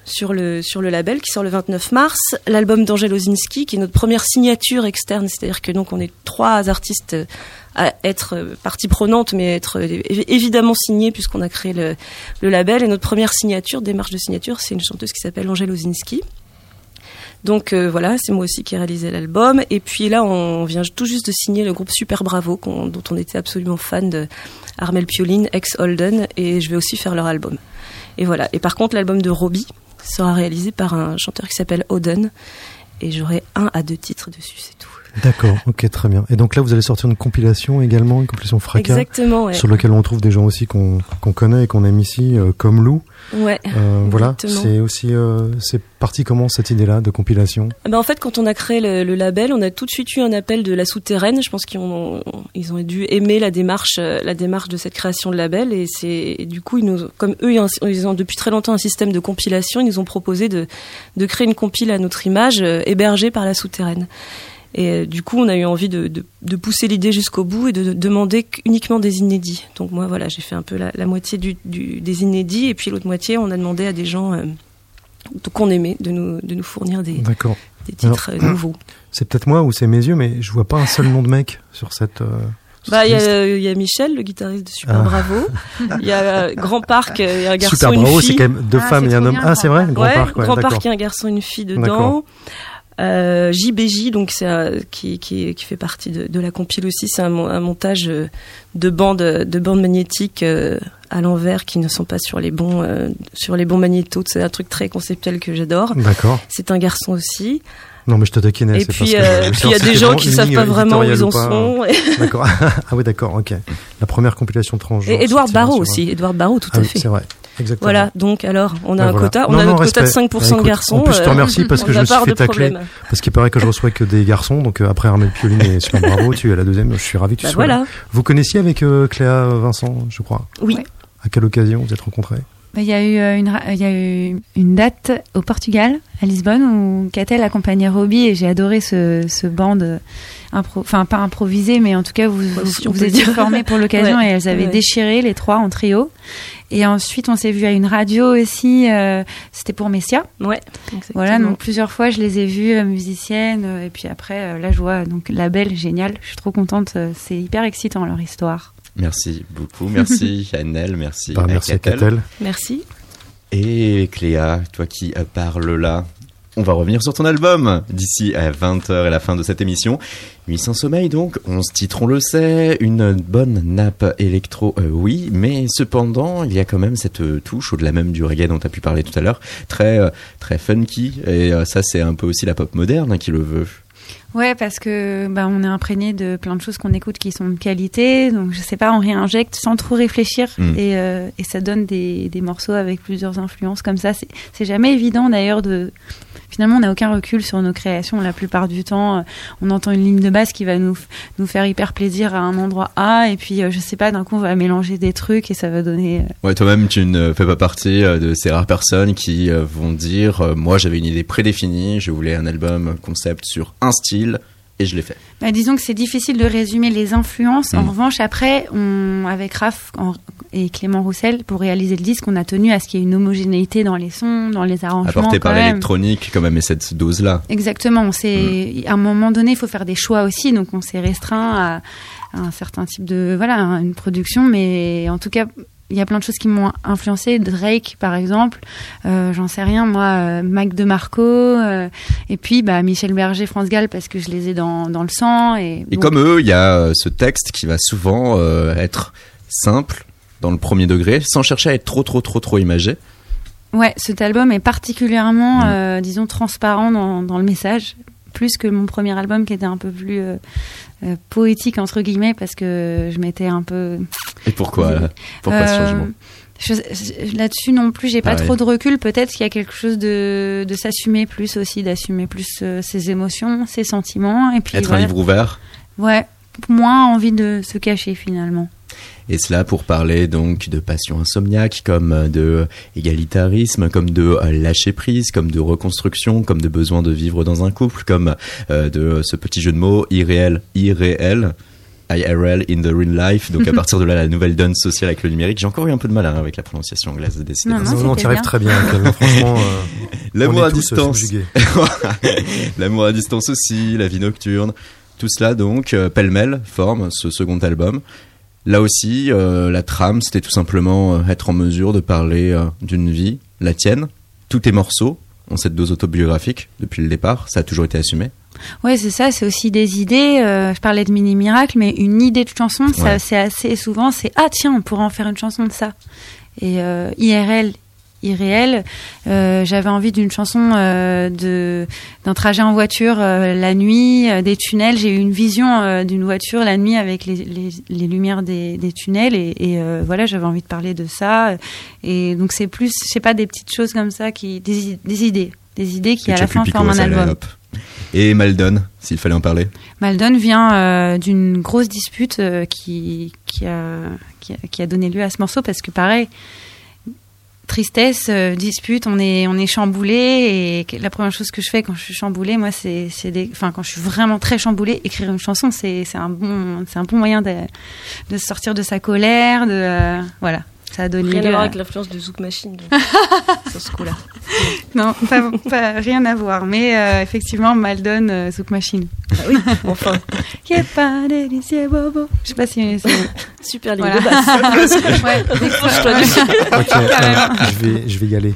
sur le sur le label qui sort le 29 mars, l'album d'Angèle Ozinski qui est notre première signature externe, c'est-à-dire que donc on est trois artistes à être euh, partie prenante mais être euh, évi- évidemment signés puisqu'on a créé le, label et notre première signature, démarche de signature, c'est une chanteuse qui s'appelle Angèle Ozinski. Donc euh, voilà, c'est moi aussi qui ai réalisé l'album. Et puis là, on vient tout juste de signer le groupe Super Bravo, dont on était absolument fan de Armel Pioline, ex Holden, et je vais aussi faire leur album. Et voilà. Et par contre, l'album de Robbie sera réalisé par un chanteur qui s'appelle Oden, et j'aurai un à deux titres dessus, c'est tout. D'accord, ok, très bien. Et donc là, vous allez sortir une compilation également, une compilation Fracas, Exactement, ouais. sur lequel on trouve des gens aussi qu'on connaît et qu'on aime ici, euh, comme Lou. Ouais. Euh, voilà, c'est aussi, euh, c'est parti comment cette idée-là de compilation? Ah ben en fait, quand on a créé le, le label, on a tout de suite eu un appel de la souterraine. Je pense qu'ils ont, ils ont dû aimer la démarche, euh, la démarche de cette création de label. Et c'est du coup, ils nous, comme eux, ils ont, ils ont depuis très longtemps un système de compilation. Ils nous ont proposé de, de créer une compile à notre image, euh, hébergée par la souterraine. Et euh, du coup, on a eu envie de, de, de pousser l'idée jusqu'au bout et de, de demander uniquement des inédits. Donc moi, voilà, j'ai fait un peu la, la moitié du, du, des inédits et puis l'autre moitié, on a demandé à des gens euh, qu'on aimait de nous, de nous fournir des, des titres Alors, euh, nouveaux. C'est peut-être moi ou c'est mes yeux, mais je vois pas un seul nom de mec sur cette, euh, Bah, il y, a- il y a Michel, le guitariste de Super Ah. Bravo. Il y a Grand Parc, euh, il y a un garçon, Super une Bravo, c'est quand même deux Ah, femmes et un homme. bien, Ah, c'est vrai Grand ouais, Parc, ouais, Grand. Parc, il y a un garçon, une fille dedans. D'accord. Euh, JBJ, donc c'est euh, qui, qui, qui fait partie de, de la compile aussi, c'est un, mon- un montage euh, de bandes de bandes magnétiques euh, à l'envers qui ne sont pas sur les bons euh, sur les bons magnétos. C'est un truc très conceptuel que j'adore. D'accord. C'est un garçon aussi. Non, mais je te taquinais. Et c'est puis, il y a des gens qui savent pas vraiment où ils en sont. D'accord. Ah oui, d'accord, ok. La première compilation transgenre. Et Edouard sur- aussi. Edouard Barraud, tout Ah à oui, fait. c'est vrai. Exactement. Voilà, donc alors, on a Ben un voilà. quota, on Non, a non, notre quota de respect. 5% Bah, de écoute, garçons. En plus, je te euh, remercie parce que je me suis fait tacler. problème. Parce qu'il paraît que je reçois que des garçons. Donc euh, après Armel Pioline et Super Bravo, tu es la deuxième. Je suis ravi que tu Bah, sois là. voilà. Vous connaissiez avec euh, Cléa Vincent, je crois? Oui. À quelle occasion vous êtes rencontrés? Bah, Il y, a eu une, il y a eu une date au Portugal, à Lisbonne, où Catel accompagnait Robbie et j'ai adoré ce, ce band, impro- enfin pas improvisé, mais en tout cas vous, vous, si on vous étiez formés pour l'occasion Ouais, et elles avaient ouais. déchiré les trois en trio. Et ensuite on s'est vu à une radio aussi, euh, c'était pour Messia. Ouais. Voilà, donc plusieurs fois je les ai vues euh, musiciennes euh, et puis après euh, là je vois donc label génial, je suis trop contente, euh, c'est hyper excitant leur histoire. Merci beaucoup. Merci Annelle, merci Bah, merci à Catel. Merci. Et Cléa, toi qui parles là, on va revenir sur ton album d'ici à 20h et la fin de cette émission. Nuit sans sommeil donc, 11 titres on le sait, une bonne nappe électro, euh, oui, mais cependant il y a quand même cette euh, touche au-delà même du reggae dont tu as pu parler tout à l'heure, très, euh, très funky, et ça c'est un peu aussi la pop moderne hein, qui le veut. Ouais, parce que bah, on est imprégné de plein de choses qu'on écoute qui sont de qualité. Donc, je sais pas, on réinjecte sans trop réfléchir Mm. et, euh, et ça donne des, des morceaux avec plusieurs influences comme ça. C'est jamais évident d'ailleurs de. Finalement, on n'a aucun recul sur nos créations. La plupart du temps, on entend une ligne de basse qui va nous, nous faire hyper plaisir à un endroit A, et puis euh, je sais pas, d'un coup, on va mélanger des trucs et ça va donner. euh, Ouais, toi-même tu ne fais pas partie euh, de ces rares personnes qui vont dire, moi j'avais une idée prédéfinie, je voulais un album concept sur un style, et je l'ai fait. Bah, disons que c'est difficile de résumer les influences. En Mm. revanche, après, on, avec Raph en- et Clément Roussel, pour réaliser le disque, on a tenu à ce qu'il y ait une homogénéité dans les sons, dans les arrangements. Apporté par l'électronique, quand même, et cette dose-là. Exactement. On s'est, à un moment donné, il faut faire des choix aussi. Donc, on s'est restreint à, à un certain type de, voilà, une production. Mais en tout cas, il y a plein de choses qui m'ont influencé. Drake, par exemple. Euh, j'en sais rien. Moi, euh, Mac DeMarco. euh, et puis, bah, Michel Berger, France Gall, parce que je les ai dans, dans le sang. Et, Et bon, comme eux, il y a euh, ce texte qui va souvent être simple, dans le premier degré, sans chercher à être trop, trop, trop, trop imagé. Ouais, cet album est particulièrement, Mm. euh, disons, transparent dans, dans le message, plus que mon premier album qui était un peu plus euh, euh, poétique entre guillemets, parce que je m'étais un peu. Et pourquoi Pourquoi ce changement? Là-dessus non plus, j'ai pas Pareil. trop de recul. Peut-être qu'il y a quelque chose de, de s'assumer plus aussi, d'assumer plus ses émotions, ses sentiments, et puis Être un livre ouvert? Ouais, moins envie de se cacher finalement. Et cela pour parler donc de passion insomniaque, comme euh, de égalitarisme, comme de euh, lâcher prise, comme de reconstruction, comme de besoin de vivre dans un couple, comme euh, de ce petit jeu de mots irréel, irréel. IRL in the real life, donc à partir de là la nouvelle donne sociale avec le numérique. J'ai encore eu un peu de mal hein, avec la prononciation anglaise décidée. Non, non, non, t'y arrives très bien, franchement. euh, L'amour on à distance. L'amour à distance aussi, la vie nocturne. Tout cela donc, euh, pêle-mêle, forme ce second album. Là aussi, euh, la trame, c'était tout simplement euh, être en mesure de parler euh, d'une vie, la tienne. Tous tes morceaux ont cette dose autobiographique depuis le départ, ça a toujours été assumé. Ouais, c'est ça, c'est aussi des idées. euh, je parlais de Mini Miracle, mais une idée de chanson, Ouais. c'est assez souvent, c'est ah tiens, on pourrait en faire une chanson de ça. Et euh, IRL, irréel, euh, j'avais envie d'une chanson euh, de d'un trajet en voiture euh, la nuit, des tunnels. J'ai eu une vision d'une voiture la nuit avec les, les, les lumières des, des tunnels et, et, voilà, j'avais envie de parler de ça. Et donc c'est plus, je sais pas, des petites choses comme ça qui, des, des idées, des idées qui Et à la fin forment un album. Et Maldon, s'il fallait en parler. Maldon vient euh, d'une grosse dispute euh, qui, qui, a, qui, a, qui a donné lieu à ce morceau parce que pareil, tristesse, euh, dispute, on est, on est chamboulé et la première chose que je fais quand je suis chamboulé, moi, c'est, c'est des, enfin, quand je suis vraiment très chamboulé, écrire une chanson, c'est, c'est un bon, c'est un bon moyen de, de sortir de sa colère, de, euh, voilà. Ça a donné Rien à voir avec l'influence de Zouk Machine donc, sur ce coup-là. Non, pas, pas- rien à voir. Mais euh, effectivement, Maldon, euh, Zouk Machine. oui, enfin. Pas délicieux, bobo. Je sais pas si c'est. Super ligne Voilà. de basse. ouais, Décroche-toi dessus. Ok, Carrément. euh, je vais, je vais y aller.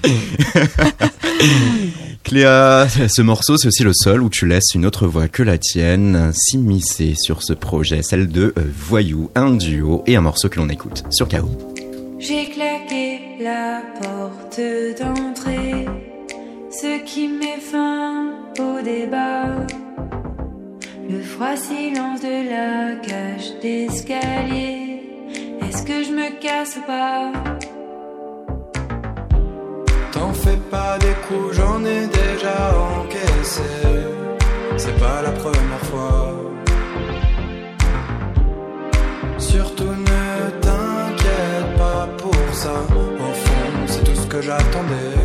Cléa, ce morceau, c'est aussi le seul où tu laisses une autre voix que la tienne s'immiscer sur ce projet, celle de euh, Voyou, un duo et un morceau que l'on écoute sur KO. J'ai claqué la porte d'entrée, ce qui met fin au débat. Le froid silence de la cage d'escalier. Est-ce que je me casse ou pas? T'en fais pas des coups, j'en ai déjà encaissé. C'est pas la première fois. Surtout ne ça. Au fond, c'est tout ce que j'attendais.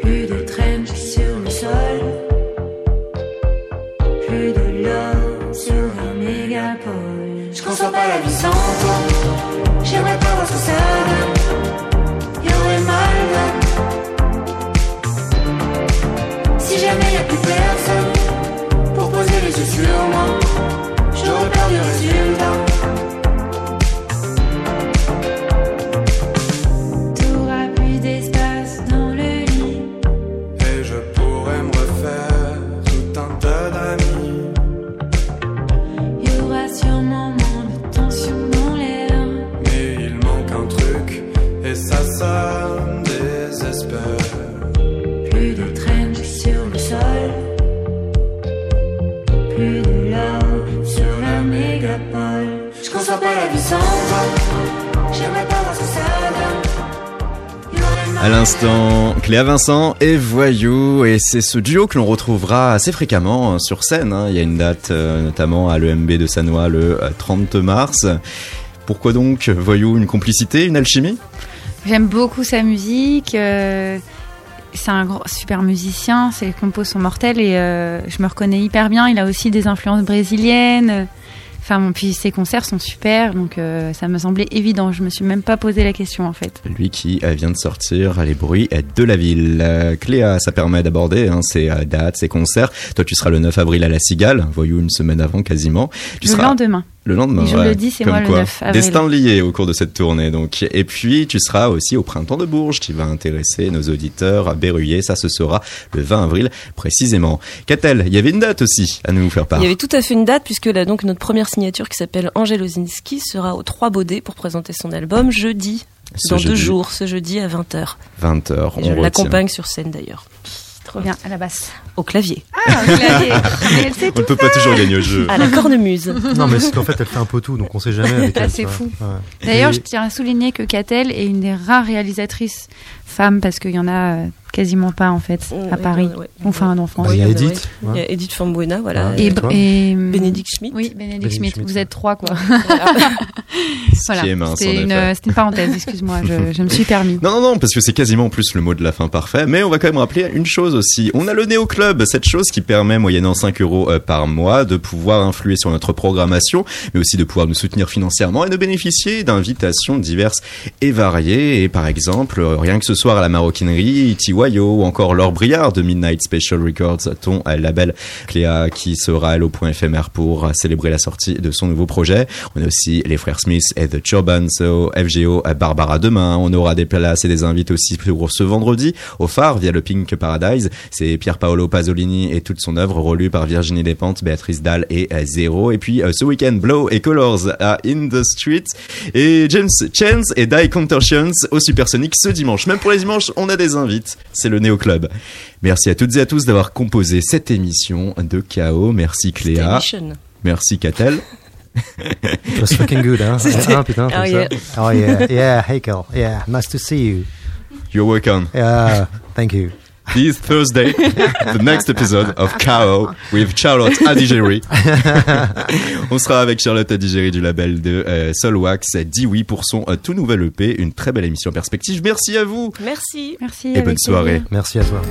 Plus de traîne sur le sol. Plus de love sur un mégapole. Je conçois pas la vie sans Cléa Vincent et Voyou, et c'est ce duo que l'on retrouvera assez fréquemment euh, sur scène. hein. Il y a une date euh, notamment à l'EMB de Sanois le euh, 30 mars. Pourquoi donc Voyou Une complicité, une alchimie? J'aime beaucoup sa musique. euh, c'est un super musicien. Ses compos sont mortels et euh, je me reconnais hyper bien. Il a aussi des influences brésiliennes. Enfin, puis ses concerts sont super, donc euh, ça me semblait évident. Je me suis même pas posé la question en fait. Lui qui euh, vient de sortir Les bruits de la ville. Euh, Cléa, ça permet d'aborder hein, ses euh, dates, ses concerts. Toi, tu seras le 9 avril à la Cigale, Voyou une semaine avant quasiment. Tu le seras lendemain. Le lendemain, je ouais. le dis, c'est Comme moi le quoi. 9 avril. Destin lié au cours de cette tournée, donc. Et puis, tu seras aussi au Printemps de Bourges, qui va intéresser nos auditeurs à Berruyer. Ça, ce sera le 20 avril, précisément. Qu'a-t-elle Il y avait une date aussi à nous faire part. Il y avait tout à fait une date puisque là, donc, notre première signature qui s'appelle Angèle Ozinski sera au 3 Baudets pour présenter son album jeudi. Ce dans deux jours, ce jeudi à 20h. 20h, Je on l'accompagne sur scène d'ailleurs. Trop bien, à la basse. Au clavier. Ah, au clavier. Mais elle sait On ne peut pas toujours gagner au jeu. À la cornemuse. Non, mais c'est qu'en fait, elle fait un peu tout, donc on sait jamais avec Ah, elle. c'est tu fou. Ouais. D'ailleurs, Et- je tiens à souligner que Catel est une des rares réalisatrices femmes parce qu'il y en a euh, quasiment pas en fait à Paris. ouais, ouais. Enfin, en France. Bah, il y a Edith. ouais. Il y a Edith Fambuena, voilà. Et, et Bénédicte Schmidt. Oui, Bénédicte. Schmidt, Vous êtes trois quoi. En C'était une, parenthèse. Excuse-moi, je, je me suis permis. Non, non, non, parce que c'est quasiment plus le mot de la fin parfait. Mais on va quand même rappeler une chose aussi. On a le Néo Club, cette chose qui permet, moyennant 5 euros euh, par mois, de pouvoir influer sur notre programmation, mais aussi de pouvoir nous soutenir financièrement et de bénéficier d'invitations diverses et variées. Et par exemple, euh, rien que ce soir à la maroquinerie, Tiwayo ou encore Laure Briard de Midnight Special Records, ton label Cléa qui sera au point éphémère pour célébrer la sortie de son nouveau projet. On a aussi les frères Smith et The Churbanso, FGO, euh, Barbara demain. On aura des places et des invités aussi pour ce vendredi au phare via le Pink Paradise. C'est Pier Paolo Pasolini et toute son œuvre relue par Virginie Despentes, Béatrice Dalle et euh, Zero. Et puis euh, ce week-end, Blow et Colors à In the Street et James Chance et Die Contortions au Supersonic ce dimanche. Même pour les dimanches, on a des invites. C'est le Néo Club. Merci à toutes et à tous d'avoir composé cette émission de Chaos. Merci Cléa. Merci Catel. It was fucking good, hein. C'était- Ah, putain, Oh, comme ça. yeah. Oh yeah, yeah, hey Carl, yeah, nice to see you. You're welcome. Yeah, thank you. This Thursday, the next episode of Chaos with Charlotte Adigeri. On sera avec Charlotte Adigeri du label de euh, Solwax. Dis oui pour son euh, tout nouvel EP. Une très belle émission en perspective. Merci à vous Merci. Merci. et bonne soirée. Merci à toi.